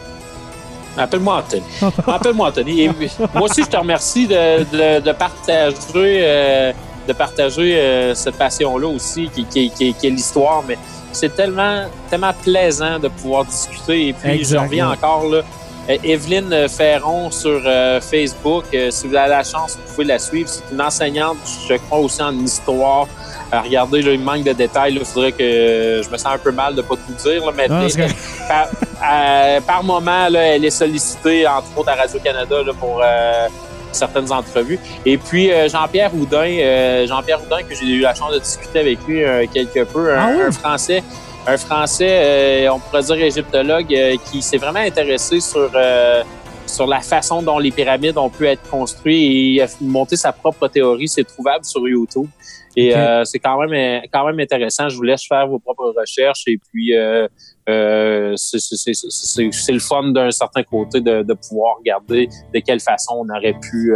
Appelle-moi Anthony. Appelle-moi Anthony. Et moi aussi, je te remercie de, de, de partager, euh, de partager euh, cette passion-là aussi, qui, qui, qui- qui est l'histoire. Mais c'est tellement, tellement plaisant de pouvoir discuter. Et puis, je reviens encore là. Euh, Evelyne Ferron sur euh, Facebook. Euh, si vous avez la chance, vous pouvez la suivre. C'est une enseignante, je crois aussi en histoire. Euh, regardez, là, il manque de détails. Il faudrait que je me sens un peu mal de pas tout dire. Là, mais euh, par moment, là, elle est sollicitée, entre autres à Radio-Canada, pour euh, certaines entrevues. Et puis euh, Jean-Pierre Houdin, euh, Jean-Pierre Houdin, que j'ai eu la chance de discuter avec lui euh, quelque peu, un, Ah oui? un Français, un Français, euh, on pourrait dire égyptologue, euh, qui s'est vraiment intéressé sur euh, sur la façon dont les pyramides ont pu être construites et il a monté sa propre théorie. C'est trouvable sur YouTube. Et euh, c'est quand même quand même intéressant. Je vous laisse faire vos propres recherches et puis euh, euh, c'est- le fun d'un certain côté de, de pouvoir regarder de quelle façon on aurait pu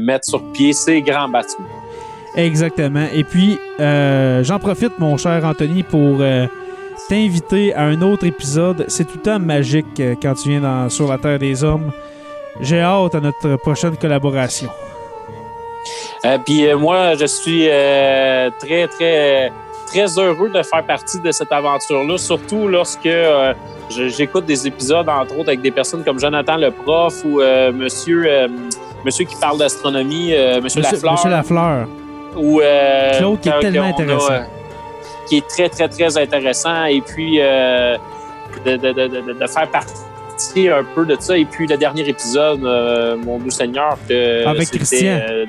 mettre sur pied ces grands bâtiments. Exactement. Et puis, euh, j'en profite, mon cher Anthony, pour euh, t'inviter à un autre épisode. C'est tout le temps magique euh, quand tu viens dans, sur la Terre des Hommes. J'ai hâte à notre prochaine collaboration. Euh, puis euh, moi, je suis euh, très, très, très heureux de faire partie de cette aventure-là, surtout lorsque j'écoute des épisodes, entre autres, avec des personnes comme Jonathan le prof ou Monsieur, Monsieur qui parle d'astronomie, Monsieur, Monsieur, Lafleur, Monsieur Lafleur. ou Claude, qui est tellement a, intéressant. Qui est très, très, très intéressant. Et puis, euh, de, de, de, de, de faire partie un peu de ça. Et puis, le dernier épisode, euh, Mon doux Seigneur, que Avec c'était, Christian. euh,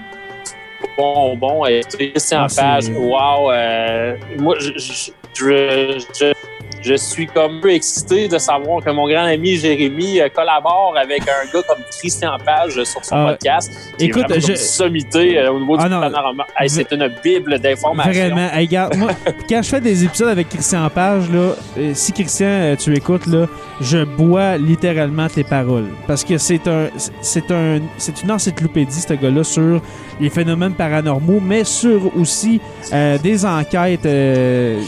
bon, bon. Et Christian Ah, Page, wow. moi, je, je, je, je, suis comme un peu excité de savoir que mon grand ami Jérémy euh, collabore avec un gars comme Christian Page sur son Ah, podcast. Qui écoute, est je- comme sommité euh, au niveau Ah du non, panorama. Hey, c'est une bible d'informations. Vraiment. Hey, regarde, moi, quand je fais des épisodes avec Christian Page, là, euh, si Christian, euh, tu écoutes, là, je bois littéralement tes paroles. Parce que c'est un, c'est un, c'est une encyclopédie, ce gars-là, sur les phénomènes paranormaux, mais sur aussi euh, des enquêtes. euh,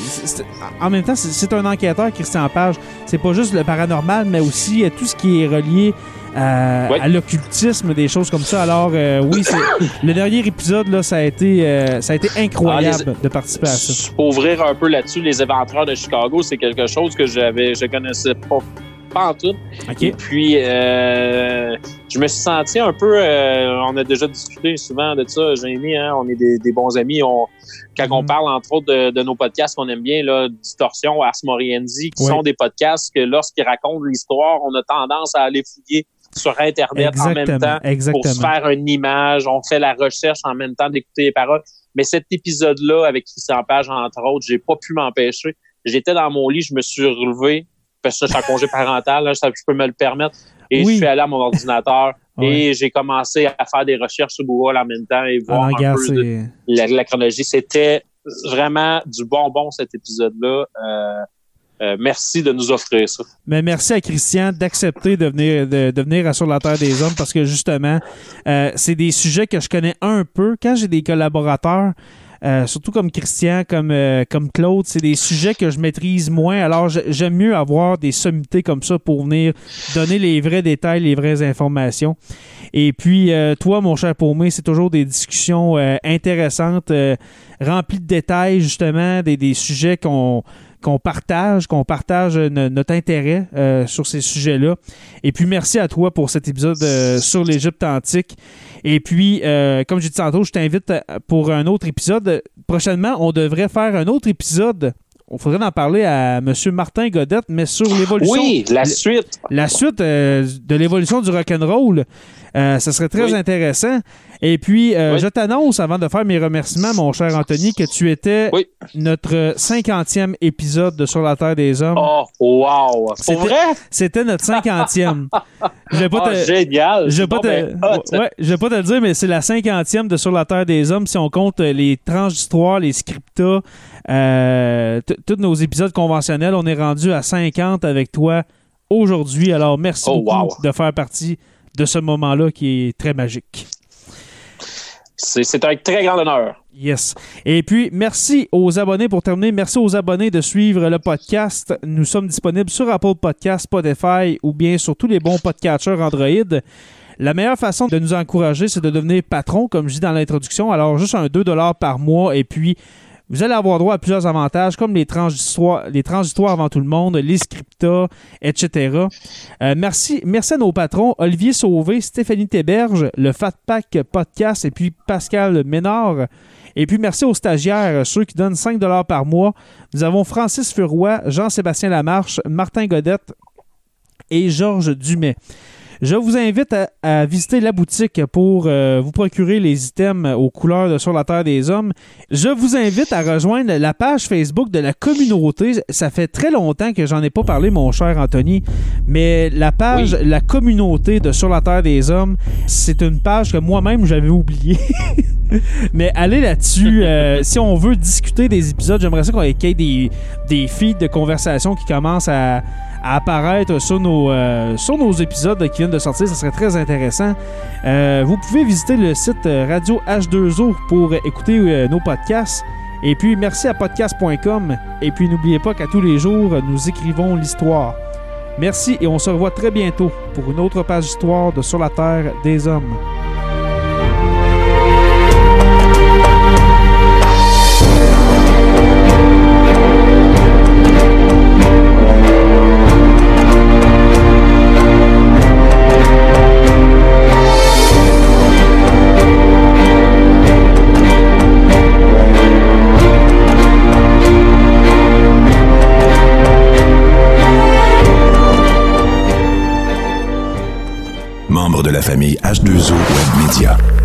en même temps, c'est- un enquêteur, Christian Page. C'est pas juste le paranormal, mais aussi euh, tout ce qui est relié à, Ouais. à l'occultisme, des choses comme ça. Alors, euh, oui, c'est, le dernier épisode, là, ça a été, euh, ça a été incroyable de participer à ça. Pour ouvrir un peu là-dessus, les éventreurs de Chicago, c'est quelque chose que j'avais, je connaissais pas, pas en tout. Et OK? puis, euh, je me suis senti un peu, euh, on a déjà discuté souvent de ça, Jérémy, hein, on est des, des bons amis. On, quand on Mhm. parle, entre autres, de, de nos podcasts qu'on aime bien, là, Distorsion, Ars Moriendi, qui sont des podcasts que lorsqu'ils racontent l'histoire, on a tendance à aller fouiller sur Internet en même Exactement. temps pour se faire une image. On fait la recherche en même temps d'écouter les paroles. Mais cet épisode-là, avec Christian Page, entre autres, j'ai pas pu m'empêcher. J'étais dans mon lit, je me suis relevé, parce que je suis en congé parental, là, ça, je peux me le permettre. Et Oui. je suis allé à mon ordinateur Ouais. et j'ai commencé à faire des recherches sur Google en même temps et Ah, voir un regarde, peu de- la, la chronologie. C'était vraiment du bonbon, cet épisode-là. Euh, euh, merci de nous offrir ça. Mais merci à Christian d'accepter de venir, de, de venir à Sur la Terre des Hommes parce que justement, euh, c'est des sujets que je connais un peu. Quand j'ai des collaborateurs, euh, surtout comme Christian, comme, euh, comme Claude, c'est des sujets que je maîtrise moins. Alors j'ai- j'aime mieux avoir des sommités comme ça pour venir donner les vrais détails, les vraies informations. Et puis, euh, toi, mon cher Paumé, c'est toujours des discussions intéressantes, remplies de détails, justement, des, des sujets qu'on qu'on partage, qu'on partage no- notre intérêt euh, sur ces sujets-là. Et puis, merci à toi pour cet épisode euh, sur l'Égypte antique. Et puis, euh, comme j'ai dit tantôt, je t'invite pour un autre épisode. Prochainement, on devrait faire un autre épisode. On faudrait en parler à M. Martin Godette, mais sur l'évolution. Oui, la suite. la suite euh, de l'évolution du rock'n'roll, euh, ce serait très Oui. intéressant. Et puis, euh, Oui. je t'annonce, avant de faire mes remerciements, mon cher Anthony, que tu étais Oui. notre 50e épisode de Sur la Terre des Hommes. Oh, wow! Pour vrai? C'était notre 50e. Je vais pas Ah, te... génial! Je vais pas, te... ben, ouais, je vais pas te le dire, mais c'est la 50e de Sur la Terre des Hommes si on compte les tranches d'histoire, les scriptas, euh, tous nos épisodes conventionnels. On est rendu à 50 avec toi aujourd'hui. Alors, merci Oh, beaucoup wow. de faire partie de ce moment-là qui est très magique. C'est un très grand honneur. Yes. Et puis, merci aux abonnés pour terminer. Merci aux abonnés de suivre le podcast. Nous sommes disponibles sur Apple Podcast, Spotify ou bien sur tous les bons podcatchers Android. La meilleure façon de nous encourager, c'est de devenir patron, comme je dis dans l'introduction. Alors, juste un 2 par mois et puis vous allez avoir droit à plusieurs avantages, comme les d'histoire avant tout le monde, les scriptas, etc. Euh, merci, merci à nos patrons, Olivier Sauvé, Stéphanie Théberge, le Fat Pack Podcast et puis Pascal Ménard. Et puis merci aux stagiaires, ceux qui donnent 5 par mois. Nous avons Francis Furoy, Jean-Sébastien Lamarche, Martin Godette, et Georges Dumais. Je vous invite à, à visiter la boutique pour euh, vous procurer les items aux couleurs de Sur la Terre des Hommes. Je vous invite à rejoindre la page Facebook de la communauté. Ça fait très longtemps que j'en ai pas parlé, mon cher Anthony, mais la page La communauté de Sur la Terre des Hommes, c'est une page que moi-même j'avais oubliée. mais allez là-dessus. euh, si on veut discuter des épisodes, j'aimerais ça qu'on ait des, des feeds de conversation qui commencent à apparaître sur nos, euh, sur nos épisodes qui viennent de sortir. Ça serait très intéressant. Euh, vous pouvez visiter le site euh, Radio H2O pour écouter nos podcasts. Et puis, merci à podcast.com. Et puis, n'oubliez pas qu'à tous les jours, nous écrivons l'histoire. Merci et on se revoit très bientôt pour une autre page d'histoire de Sur la Terre des Hommes. Famille H2O Web Media.